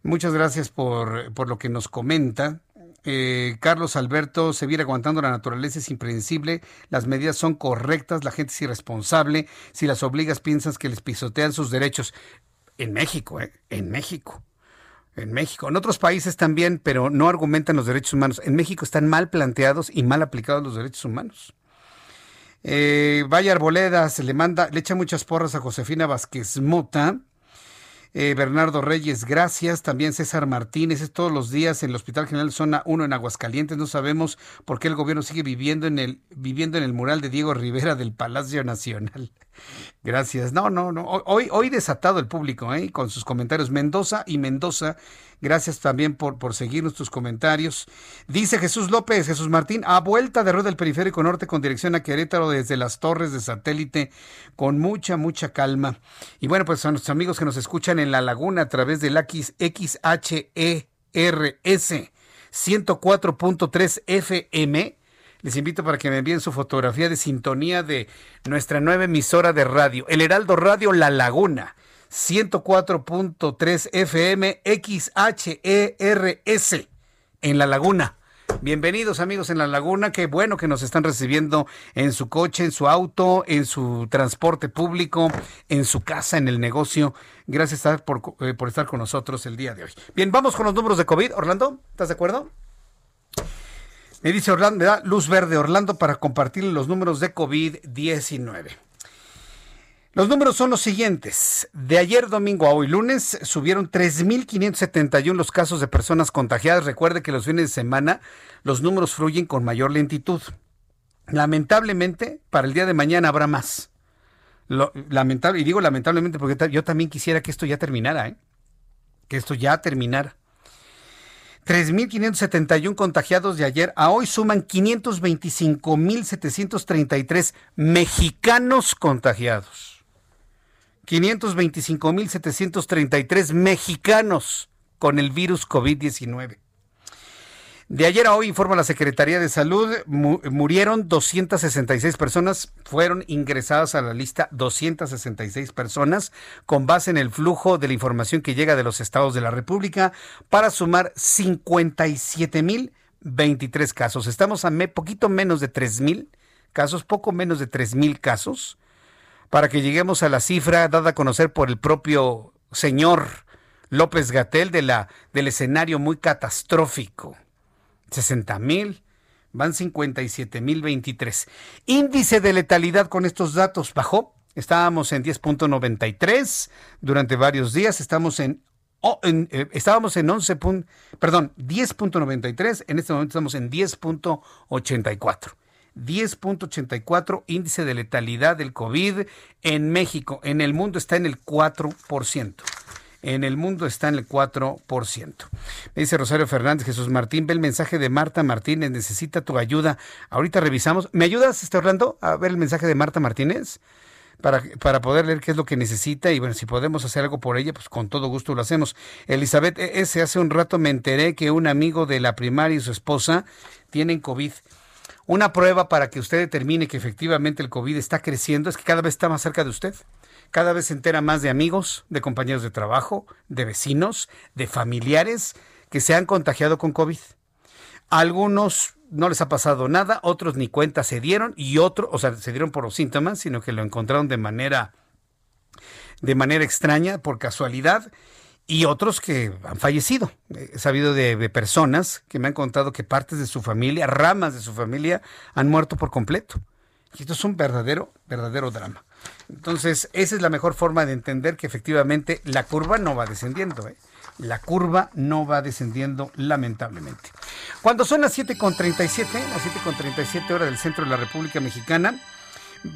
Muchas gracias por, por lo que nos comenta. Eh, Carlos Alberto, se viene aguantando la naturaleza, es impredecible, las medidas son correctas, la gente es irresponsable, si las obligas piensas que les pisotean sus derechos. En México, ¿eh? En México. En México. En otros países también, pero no argumentan los derechos humanos. En México están mal planteados y mal aplicados los derechos humanos. Eh, Vaya Arboleda se le manda, le echa muchas porras a Josefina Vázquez Mota eh, Bernardo Reyes, gracias. También César Martínez, es todos los días en el Hospital General Zona 1 en Aguascalientes. No sabemos por qué el gobierno sigue viviendo en el, viviendo en el mural de Diego Rivera del Palacio Nacional. Gracias. No, no, no. Hoy, hoy desatado el público, ¿eh? Con sus comentarios. Mendoza y Mendoza, gracias también por, por seguir nuestros comentarios. Dice Jesús López, Jesús Martín, a vuelta de rueda del periférico norte con dirección a Querétaro desde las torres de satélite con mucha, mucha calma. Y bueno, pues son nuestros amigos que nos escuchan en la laguna a través del XHERS 104.3 FM les invito para que me envíen su fotografía de sintonía de nuestra nueva emisora de radio, El Heraldo Radio La Laguna, 104.3 FM XHERS en La Laguna. Bienvenidos amigos en La Laguna, qué bueno que nos están recibiendo en su coche, en su auto, en su transporte público, en su casa, en el negocio. Gracias por, eh, por estar con nosotros el día de hoy. Bien, vamos con los números de COVID. Orlando, ¿estás de acuerdo? Me dice Orlando, me da luz verde Orlando para compartir los números de COVID-19. Los números son los siguientes. De ayer domingo a hoy lunes subieron 3.571 los casos de personas contagiadas. Recuerde que los fines de semana los números fluyen con mayor lentitud. Lamentablemente, para el día de mañana habrá más. lamentable, y digo lamentablemente porque yo también quisiera que esto ya terminara, ¿eh? que esto ya terminara. 3.571 contagiados de ayer a hoy suman 525.733 mexicanos contagiados. 525.733 mexicanos con el virus COVID-19. De ayer a hoy, informa la Secretaría de Salud, murieron 266 personas, fueron ingresadas a la lista 266 personas con base en el flujo de la información que llega de los estados de la República para sumar 57.023 casos. Estamos a poquito menos de 3.000 casos, poco menos de 3.000 casos, para que lleguemos a la cifra dada a conocer por el propio señor López Gatel de la, del escenario muy catastrófico 60 mil, van 57 mil 23. Índice de letalidad con estos datos bajó. Estábamos en 10.93 durante varios días. Estamos en, eh, estábamos en 11. perdón, 10.93. En este momento estamos en 10.84. 10.84 índice de letalidad del COVID en México. En el mundo está en el 4% en el mundo está en el 4%. Me dice Rosario Fernández, Jesús Martín, ve el mensaje de Marta Martínez, necesita tu ayuda. Ahorita revisamos. ¿Me ayudas, este Orlando, a ver el mensaje de Marta Martínez? Para, para, poder leer qué es lo que necesita y bueno, si podemos hacer algo por ella, pues con todo gusto lo hacemos. Elizabeth ese hace un rato me enteré que un amigo de la primaria y su esposa tienen COVID. Una prueba para que usted determine que efectivamente el COVID está creciendo es que cada vez está más cerca de usted. Cada vez se entera más de amigos, de compañeros de trabajo, de vecinos, de familiares que se han contagiado con COVID. algunos no les ha pasado nada, otros ni cuenta se dieron y otros, o sea, se dieron por los síntomas, sino que lo encontraron de manera de manera extraña, por casualidad, y otros que han fallecido. He sabido de, personas que me han contado que partes de su familia, ramas de su familia, han muerto por completo. Esto es un verdadero, verdadero drama. Entonces, esa es la mejor forma de entender que efectivamente la curva no va descendiendo. ¿eh? La curva no va descendiendo lamentablemente. Cuando son las 7.37, las 7.37 horas del centro de la República Mexicana,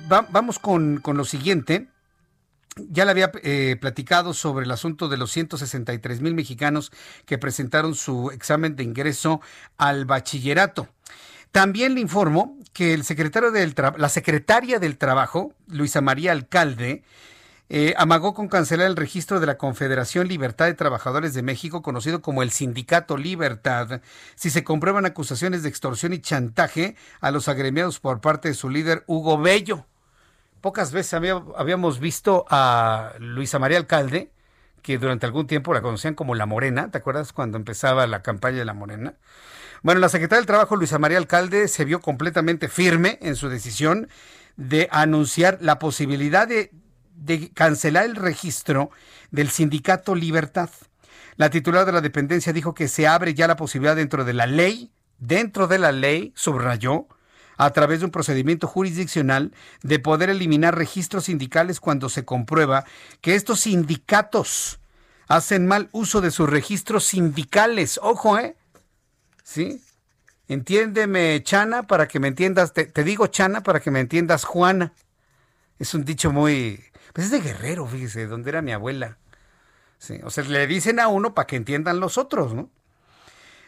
vamos con, con, lo siguiente. Ya le había eh, platicado sobre el asunto de los 163 mil mexicanos que presentaron su examen de ingreso al bachillerato. También le informo que el secretario del la secretaria del Trabajo, Luisa María Alcalde, eh, amagó con cancelar el registro de la Confederación Libertad de Trabajadores de México, conocido como el Sindicato Libertad, si se comprueban acusaciones de extorsión y chantaje a los agremiados por parte de su líder Hugo Bello. Pocas veces habíamos visto a Luisa María Alcalde, que durante algún tiempo la conocían como La Morena, ¿te acuerdas cuando empezaba la campaña de La Morena? Bueno, la secretaria del Trabajo, Luisa María Alcalde, se vio completamente firme en su decisión de anunciar la posibilidad de de cancelar el registro del sindicato Libertad. La titular de la dependencia dijo que se abre ya la posibilidad dentro de la ley, dentro de la ley, subrayó, a través de un procedimiento jurisdiccional de poder eliminar registros sindicales cuando se comprueba que estos sindicatos hacen mal uso de sus registros sindicales. Ojo, ¿eh? ¿Sí? Entiéndeme, Chana, para que me entiendas. Te, digo, Chana, para que me entiendas, Juana. Es un dicho muy, pues es de Guerrero, fíjese, donde era mi abuela. o sea, le dicen a uno para que entiendan los otros, ¿no?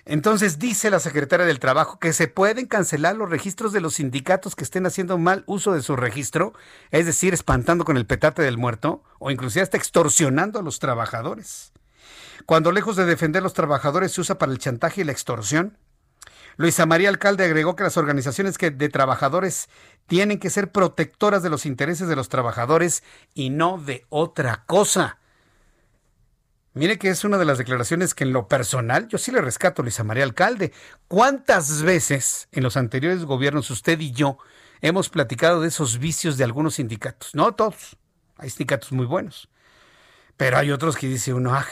Entonces dice la secretaria del Trabajo que se pueden cancelar los registros de los sindicatos que estén haciendo mal uso de su registro, es decir, espantando con el petate del muerto o inclusive hasta extorsionando a los trabajadores. Cuando lejos de defender a los trabajadores se usa para el chantaje y la extorsión. Luisa María Alcalde agregó que las organizaciones de trabajadores tienen que ser protectoras de los intereses de los trabajadores y no de otra cosa. Mire que es una de las declaraciones que en lo personal yo sí le rescato Luisa María Alcalde. ¿Cuántas veces en los anteriores gobiernos usted y yo hemos platicado de esos vicios de algunos sindicatos? No todos, hay sindicatos muy buenos. Pero hay otros que dice uno, ah,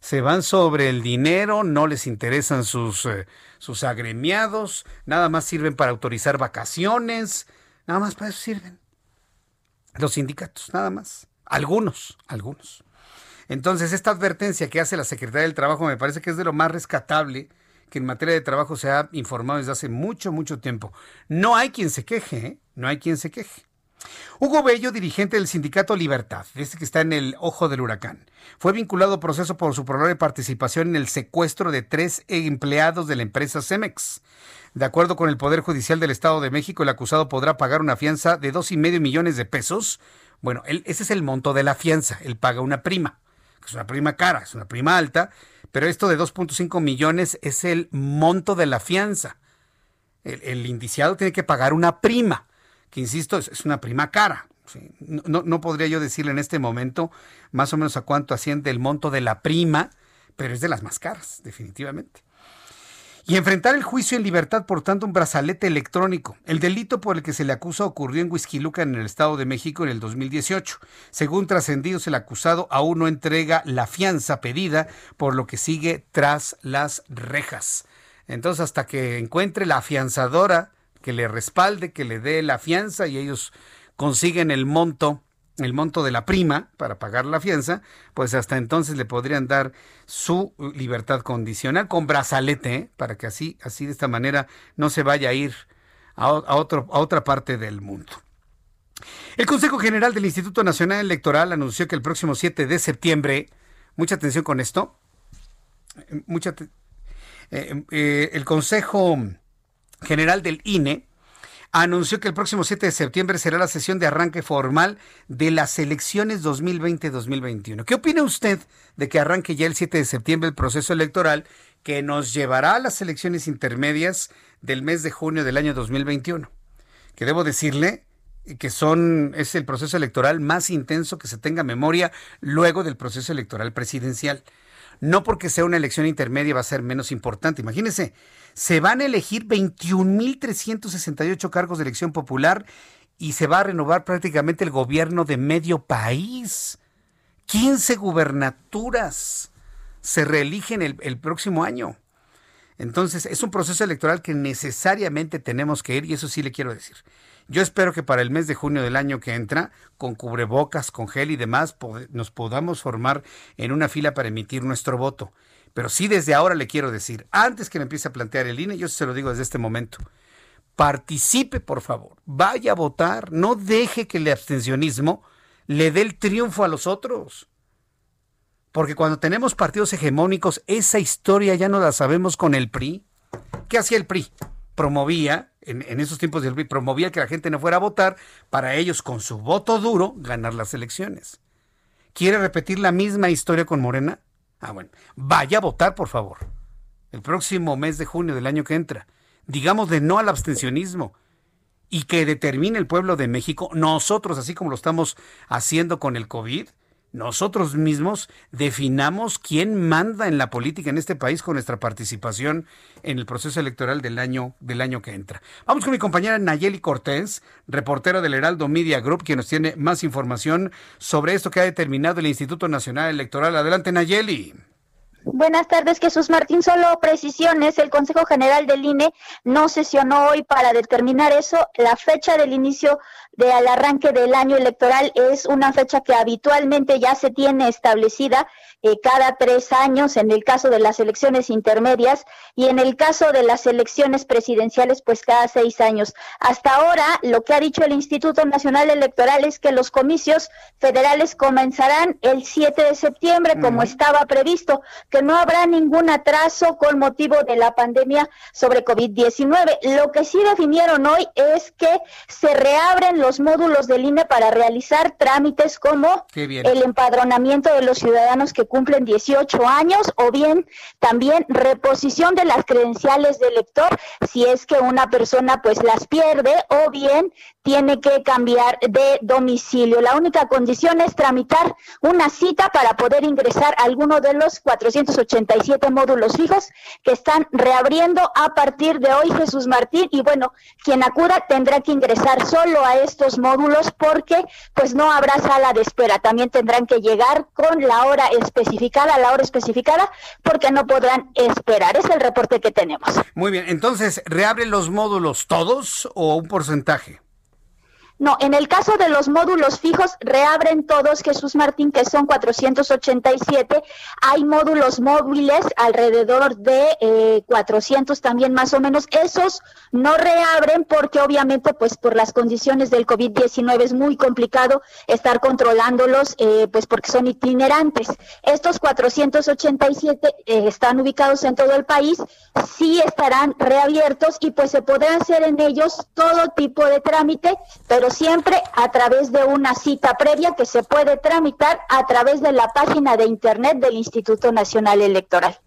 se van sobre el dinero, no les interesan sus eh, sus agremiados, nada más sirven para autorizar vacaciones, nada más para eso sirven. Los sindicatos, nada más. Algunos, algunos. Entonces, esta advertencia que hace la Secretaría del Trabajo me parece que es de lo más rescatable que en materia de trabajo se ha informado desde hace mucho, mucho tiempo. No hay quien se queje, ¿eh? no hay quien se queje. Hugo Bello, dirigente del sindicato Libertad, este que está en el ojo del huracán, fue vinculado a proceso por su probable participación en el secuestro de tres empleados de la empresa Cemex. De acuerdo con el Poder Judicial del Estado de México, el acusado podrá pagar una fianza de dos y medio millones de pesos. Bueno, ese es el monto de la fianza. Él paga una prima, es una prima cara, es una prima alta, pero esto de 2.5 millones es el monto de la fianza. el indiciado tiene que pagar una prima que insisto, es, una prima cara. No, no, podría yo decirle en este momento más o menos a cuánto asciende el monto de la prima, pero es de las más caras, definitivamente. Y enfrentar el juicio en libertad portando un brazalete electrónico. El delito por el que se le acusa ocurrió en Huizquiluca, en el Estado de México, en el 2018. Según trascendidos, el acusado aún no entrega la fianza pedida, por lo que sigue tras las rejas. Entonces, hasta que encuentre la afianzadora que le respalde, que le dé la fianza y ellos consiguen el monto el monto de la prima para pagar la fianza, pues hasta entonces le podrían dar su libertad condicional con brazalete, ¿eh? para que así, así de esta manera no se vaya a ir a, otro, a otra parte del mundo. El Consejo General del Instituto Nacional Electoral anunció que el próximo 7 de septiembre, mucha atención con esto, mucha, eh, eh, el Consejo general del INE anunció que el próximo 7 de septiembre será la sesión de arranque formal de las elecciones 2020-2021. ¿Qué opina usted de que arranque ya el 7 de septiembre el proceso electoral que nos llevará a las elecciones intermedias del mes de junio del año 2021? Que debo decirle que son es el proceso electoral más intenso que se tenga memoria luego del proceso electoral presidencial. No porque sea una elección intermedia va a ser menos importante. Imagínense, se van a elegir 21.368 cargos de elección popular y se va a renovar prácticamente el gobierno de medio país. 15 gubernaturas se reeligen el, el próximo año. Entonces, es un proceso electoral que necesariamente tenemos que ir, y eso sí le quiero decir. Yo espero que para el mes de junio del año que entra, con cubrebocas, con gel y demás, nos podamos formar en una fila para emitir nuestro voto. Pero sí desde ahora le quiero decir, antes que me empiece a plantear el INE, yo se lo digo desde este momento, participe, por favor, vaya a votar, no deje que el abstencionismo le dé el triunfo a los otros. Porque cuando tenemos partidos hegemónicos, esa historia ya no la sabemos con el PRI. ¿Qué hacía el PRI? Promovía, en, en, esos tiempos del PRI, promovía que la gente no fuera a votar para ellos, con su voto duro, ganar las elecciones. ¿Quiere repetir la misma historia con Morena? Ah, bueno, vaya a votar, por favor. El próximo mes de junio del año que entra. Digamos de no al abstencionismo y que determine el pueblo de México, nosotros, así como lo estamos haciendo con el COVID, nosotros mismos definamos quién manda en la política en este país con nuestra participación en el proceso electoral del año, del año que entra. Vamos con mi compañera Nayeli Cortés, reportera del Heraldo Media Group, quien nos tiene más información sobre esto que ha determinado el Instituto Nacional Electoral. Adelante, Nayeli. Buenas tardes, Jesús Martín. Solo precisiones. El Consejo General del INE no sesionó hoy para determinar eso. La fecha del inicio del arranque del año electoral es una fecha que habitualmente ya se tiene establecida eh, cada tres años en el caso de las elecciones intermedias y en el caso de las elecciones presidenciales pues cada seis años. Hasta ahora lo que ha dicho el Instituto Nacional Electoral es que los comicios federales comenzarán el 7 de septiembre como estaba previsto, que no habrá ningún atraso con motivo de la pandemia sobre COVID-19. Lo que sí definieron hoy es que se reabren los módulos del INE para realizar trámites como el empadronamiento de los ciudadanos que cumplen 18 años o bien también reposición de las credenciales del elector si es que una persona pues las pierde o bien tiene que cambiar de domicilio. La única condición es tramitar una cita para poder ingresar a alguno de los 487 módulos fijos que están reabriendo a partir de hoy Jesús Martín y bueno, quien acuda tendrá que ingresar solo a estos módulos porque pues no habrá sala de espera. También tendrán que llegar con la hora especificada, la hora especificada porque no podrán esperar. Es el reporte que tenemos. Muy bien, entonces, ¿reabren los módulos todos o un porcentaje? No, en el caso de los módulos fijos, reabren todos, Jesús Martín, que son 487. Hay módulos móviles alrededor de eh, 400 también más o menos. Esos no reabren porque obviamente pues por las condiciones del COVID-19 es muy complicado estar controlándolos eh, pues porque son itinerantes. Estos 487 eh, están ubicados en todo el país, sí estarán reabiertos y pues se podrá hacer en ellos todo tipo de trámite, pero siempre a través de una cita previa que se puede tramitar a través de la página de internet del Instituto Nacional Electoral.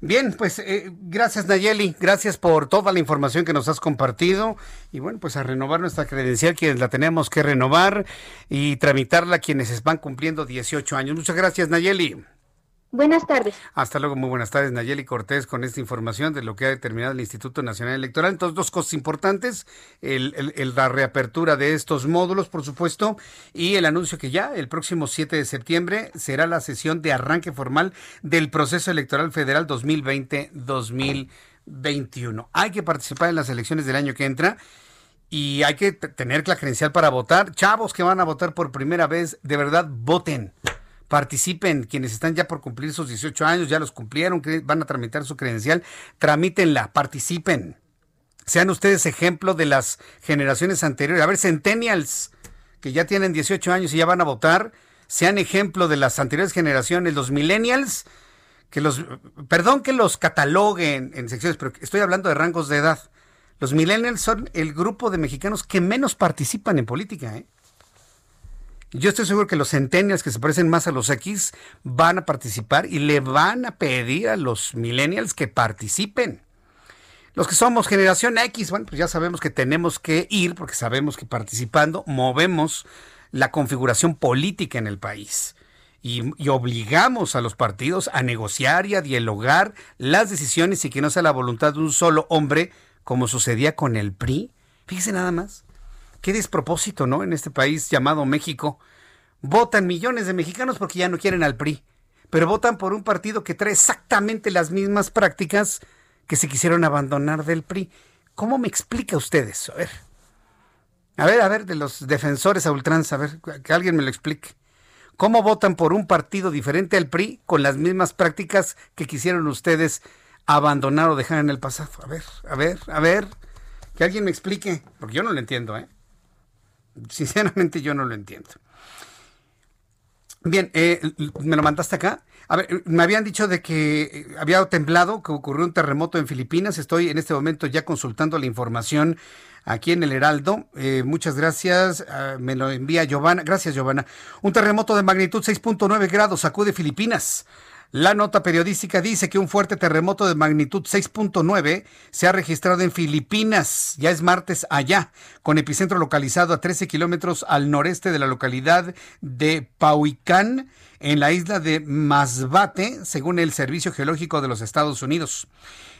Bien, pues eh, gracias Nayeli, gracias por toda la información que nos has compartido y bueno, pues a renovar nuestra credencial quienes la tenemos que renovar y tramitarla quienes van cumpliendo 18 años. Muchas gracias Nayeli. Buenas tardes. Hasta luego, muy buenas tardes, Nayeli Cortés, con esta información de lo que ha determinado el Instituto Nacional Electoral. Entonces, dos cosas importantes, el, la reapertura de estos módulos, por supuesto, y el anuncio que ya el próximo 7 de septiembre será la sesión de arranque formal del proceso electoral federal 2020-2021. Hay que participar en las elecciones del año que entra y hay que tener la credencial para votar. Chavos que van a votar por primera vez, de verdad, voten participen quienes están ya por cumplir sus 18 años, ya los cumplieron, van a tramitar su credencial, tramítenla, participen. Sean ustedes ejemplo de las generaciones anteriores. A ver, centennials que ya tienen 18 años y ya van a votar, sean ejemplo de las anteriores generaciones, los millennials, que los, perdón que los cataloguen en secciones, pero estoy hablando de rangos de edad. Los millennials son el grupo de mexicanos que menos participan en política, ¿eh? Yo estoy seguro que los centennials que se parecen más a los X van a participar y le van a pedir a los millennials que participen. Los que somos generación X, bueno, pues ya sabemos que tenemos que ir porque sabemos que participando movemos la configuración política en el país. Y, y, obligamos a los partidos a negociar y a dialogar las decisiones y que no sea la voluntad de un solo hombre, como sucedía con el PRI. Fíjese nada más. Qué despropósito, ¿no? En este país llamado México. Votan millones de mexicanos porque ya no quieren al PRI, pero votan por un partido que trae exactamente las mismas prácticas que se quisieron abandonar del PRI. ¿Cómo me explica usted eso? A ver. A ver, a ver, de los defensores a ultranza, a ver, que alguien me lo explique. ¿Cómo votan por un partido diferente al PRI con las mismas prácticas que quisieron ustedes abandonar o dejar en el pasado? A ver, a ver, a ver. Que alguien me explique, porque yo no lo entiendo, ¿eh? Sinceramente yo no lo entiendo. Bien, eh, me lo mandaste acá. A ver, me habían dicho de que eh, había temblado, que ocurrió un terremoto en Filipinas. Estoy en este momento ya consultando la información aquí en el Heraldo. Eh, muchas gracias. Ah, me lo envía Giovanna. Gracias, Giovanna. Un terremoto de magnitud 6.9 grados sacude Filipinas. La nota periodística dice que un fuerte terremoto de magnitud 6.9 se ha registrado en Filipinas. Ya es martes allá, con epicentro localizado a 13 kilómetros al noreste de la localidad de Pauicán, en la isla de Masbate, según el Servicio Geológico de los Estados Unidos.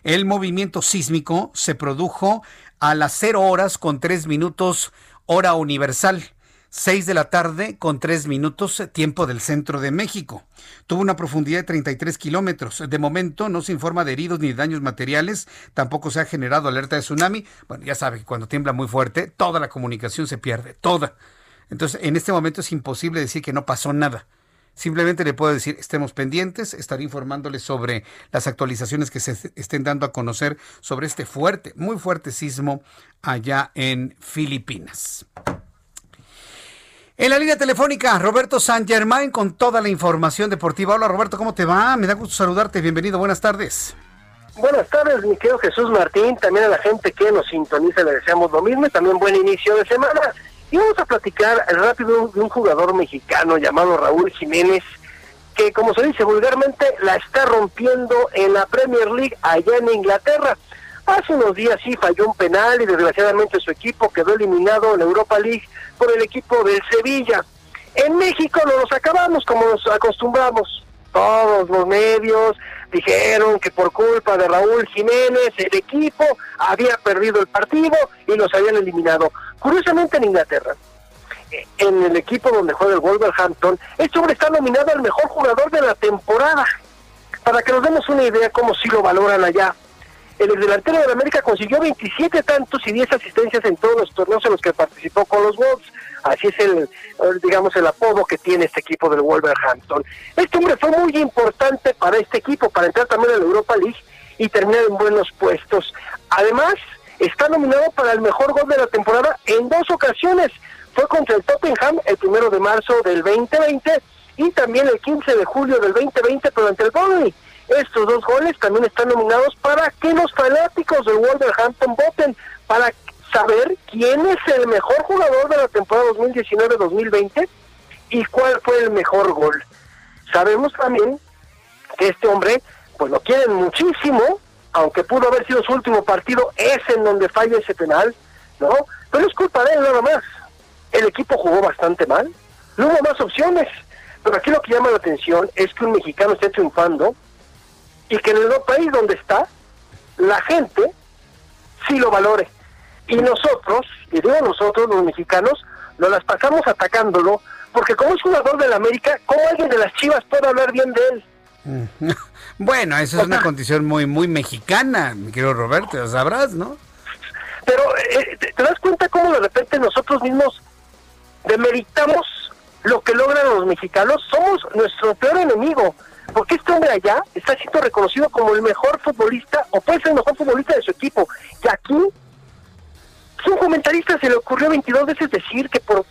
El movimiento sísmico se produjo a las 0 horas con 3 minutos hora universal 6 de la tarde con 3 minutos, tiempo del centro de México. Tuvo una profundidad de 33 kilómetros. De momento no se informa de heridos ni daños materiales. Tampoco se ha generado alerta de tsunami. Bueno, ya sabe que cuando tiembla muy fuerte, toda la comunicación se pierde, toda. Entonces, en este momento es imposible decir que no pasó nada. Simplemente le puedo decir, estemos pendientes, estaré informándoles sobre las actualizaciones que se estén dando a conocer sobre este fuerte, muy fuerte sismo allá en Filipinas. En la línea telefónica, Roberto San Germain con toda la información deportiva. Hola Roberto, ¿cómo te va? Me da gusto saludarte. Bienvenido, buenas tardes. Buenas tardes, mi querido Jesús Martín. También a la gente que nos sintoniza le deseamos lo mismo también buen inicio de semana. Y vamos a platicar rápido de un jugador mexicano llamado Raúl Jiménez, que como se dice vulgarmente, la está rompiendo en la Premier League allá en Inglaterra. Hace unos días sí falló un penal y desgraciadamente su equipo quedó eliminado en la Europa League por el equipo del Sevilla. En México no nos acabamos como nos acostumbramos. Todos los medios dijeron que por culpa de Raúl Jiménez el equipo había perdido el partido y los habían eliminado. Curiosamente en Inglaterra, en el equipo donde juega el Wolverhampton, este hombre está nominado al mejor jugador de la temporada. Para que nos demos una idea cómo sí lo valoran allá. El delantero de la América consiguió 27 tantos y 10 asistencias en todos los torneos en los que participó con los Wolves. Así es el, digamos, el apodo que tiene este equipo del Wolverhampton. Este hombre fue muy importante para este equipo, para entrar también en la Europa League y terminar en buenos puestos. Además, está nominado para el mejor gol de la temporada en dos ocasiones. Fue contra el Tottenham el primero de marzo del 2020 y también el 15 de julio del 2020, pero ante el Burnley. Estos dos goles también están nominados para que los fanáticos del Wolverhampton voten para saber quién es el mejor jugador de la temporada 2019-2020 y cuál fue el mejor gol. Sabemos también que este hombre, pues lo quieren muchísimo, aunque pudo haber sido su último partido, es en donde falla ese penal, ¿no? Pero es culpa de él nada más. El equipo jugó bastante mal, no hubo más opciones. Pero aquí lo que llama la atención es que un mexicano esté triunfando y que en el país donde está, la gente sí lo valore. Y nosotros, y digo nosotros, los mexicanos, nos las pasamos atacándolo, porque como es jugador de la América, ¿cómo alguien de las Chivas puede hablar bien de él? Bueno, eso es una condición muy, muy mexicana, mi querido Roberto, lo sabrás, ¿no? Pero eh, ¿te das cuenta cómo de repente nosotros mismos demeritamos lo que logran los mexicanos? Somos nuestro peor enemigo porque este hombre allá está siendo reconocido como el mejor futbolista, o puede ser el mejor futbolista de su equipo. Y aquí, un comentarista se le ocurrió 22 veces decir que por,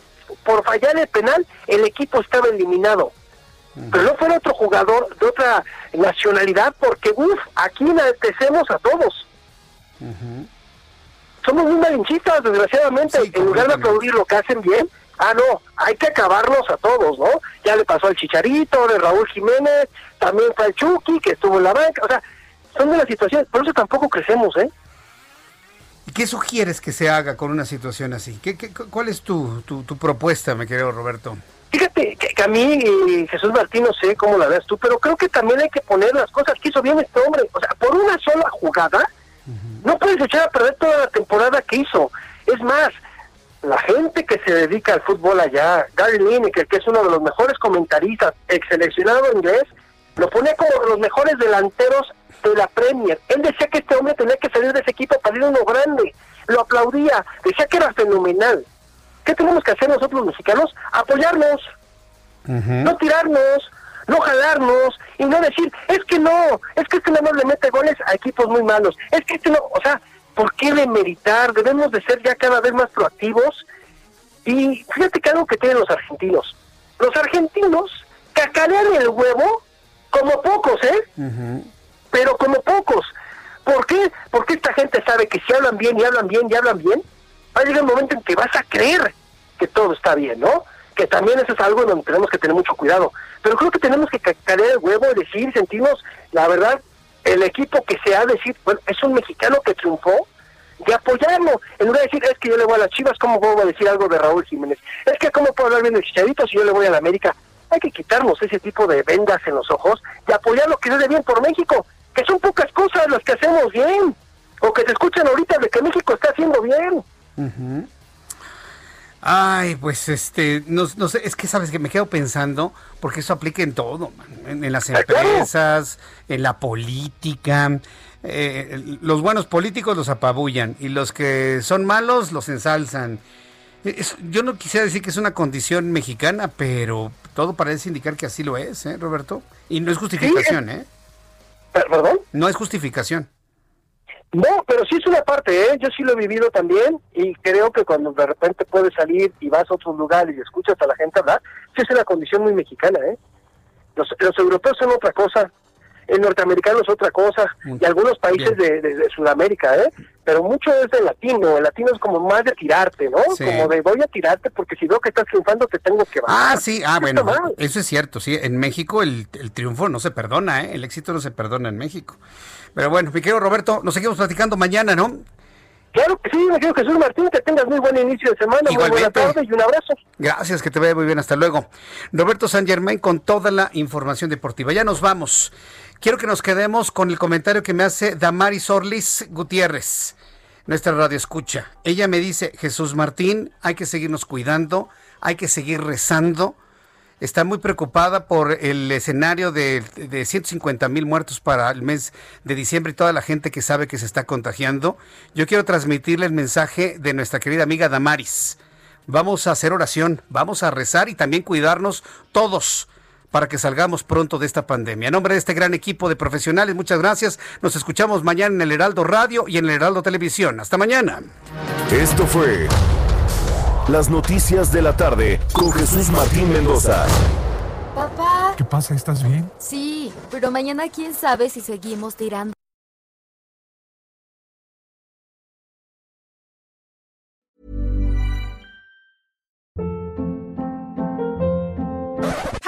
por fallar el penal, el equipo estaba eliminado. Pero no fue otro jugador de otra nacionalidad, porque uff, aquí enaltecemos a todos. Somos muy malinchistas, desgraciadamente. en lugar de aplaudir lo que hacen bien, ah, no, hay que acabarnos a todos, ¿no? Ya le pasó al Chicharito, de Raúl Jiménez, también fue al Chucky, que estuvo en la banca, o sea, son de las situaciones, por eso tampoco crecemos, ¿eh? ¿Y qué sugieres que se haga con una situación así? ¿Qué, qué cuál es tu, tu, propuesta, me querido Roberto? Fíjate que, a mí, y Jesús Martín, no sé cómo la ves tú, pero creo que también hay que poner las cosas que hizo bien este hombre. O sea, por una sola jugada, no puedes echar a perder toda la temporada que hizo. Es más, la gente que se dedica al fútbol allá, Gary Lineker, que es uno de los mejores comentaristas, ex seleccionado inglés, lo ponía como los mejores delanteros de la Premier. Él decía que este hombre tenía que salir de ese equipo para ir a uno grande. Lo aplaudía, decía que era fenomenal. ¿Qué tenemos que hacer nosotros los mexicanos? Apoyarnos, no tirarnos, no jalarnos y no decir, es que no, es que este nada más le mete goles a equipos muy malos, es que este no, o sea, ¿Por qué demeritar? Debemos de ser ya cada vez más proactivos. Y fíjate que algo que tienen los argentinos. Los argentinos cacarean el huevo como pocos, ¿eh? Pero como pocos. ¿Por qué? Porque esta gente sabe que si hablan bien y hablan bien y hablan bien, va a llegar un momento en que vas a creer que todo está bien, ¿no? Que también eso es algo donde tenemos que tener mucho cuidado. Pero creo que tenemos que cacarear el huevo y decir, sentimos, la verdad, el equipo que se ha decir, bueno, es un mexicano que triunfó, de apoyarlo. En lugar de decir, es que yo le voy a las chivas, ¿cómo puedo decir algo de Raúl Jiménez? Es que, ¿cómo puedo hablar bien de Chicharito si yo le voy a la América? Hay que quitarnos ese tipo de vendas en los ojos y apoyar lo que se hace bien por México, que son pocas cosas las que hacemos bien, o que se escuchan ahorita de que México está haciendo bien. Ay, pues este, no, no, sé, es que sabes que me quedo pensando, porque eso aplica en todo, En, las empresas, en la política. Eh, los buenos políticos los apabullan y los que son malos los ensalzan. yo no quisiera decir que es una condición mexicana, pero todo parece indicar que así lo es, ¿eh, Roberto? Y no es justificación, ¿eh? ¿Perdón? No es justificación. No, pero sí es una parte, ¿eh? Yo sí lo he vivido también y creo que cuando de repente puedes salir y vas a otros lugares y escuchas a la gente hablar, sí es una condición muy mexicana, ¿eh? Los, los europeos son otra cosa, el norteamericano es otra cosa y algunos países de, Sudamérica, ¿eh? Pero mucho es de latino, el latino es como más de tirarte, ¿no? Como de voy a tirarte porque si veo que estás triunfando te tengo que bajar. Ah, sí, ah, bueno, eso es cierto, sí, en México el, el triunfo no se perdona, ¿eh? El éxito no se perdona en México. Pero bueno, mi querido Roberto, nos seguimos platicando mañana, ¿no? Claro que sí, mi querido Jesús Martín, que tengas muy buen inicio de semana, muy buena tarde y un abrazo. Gracias, que te vaya muy bien, hasta luego. Roberto San Germain con toda la información deportiva. Ya nos vamos. Quiero que nos quedemos con el comentario que me hace Damaris Orlis Gutiérrez, nuestra radio escucha. Ella me dice, Jesús Martín, hay que seguirnos cuidando, hay que seguir rezando, está muy preocupada por el escenario de, de 150 mil muertos para el mes de diciembre y toda la gente que sabe que se está contagiando. Yo quiero transmitirle el mensaje de nuestra querida amiga Damaris. Vamos a hacer oración, vamos a rezar y también cuidarnos todos para que salgamos pronto de esta pandemia. En nombre de este gran equipo de profesionales, muchas gracias. Nos escuchamos mañana en el Heraldo Radio y en el Heraldo Televisión. Hasta mañana. Esto fue las noticias de la tarde con Jesús Martín Mendoza. Papá. ¿Qué pasa? ¿Estás bien? Sí, pero mañana quién sabe si seguimos tirando.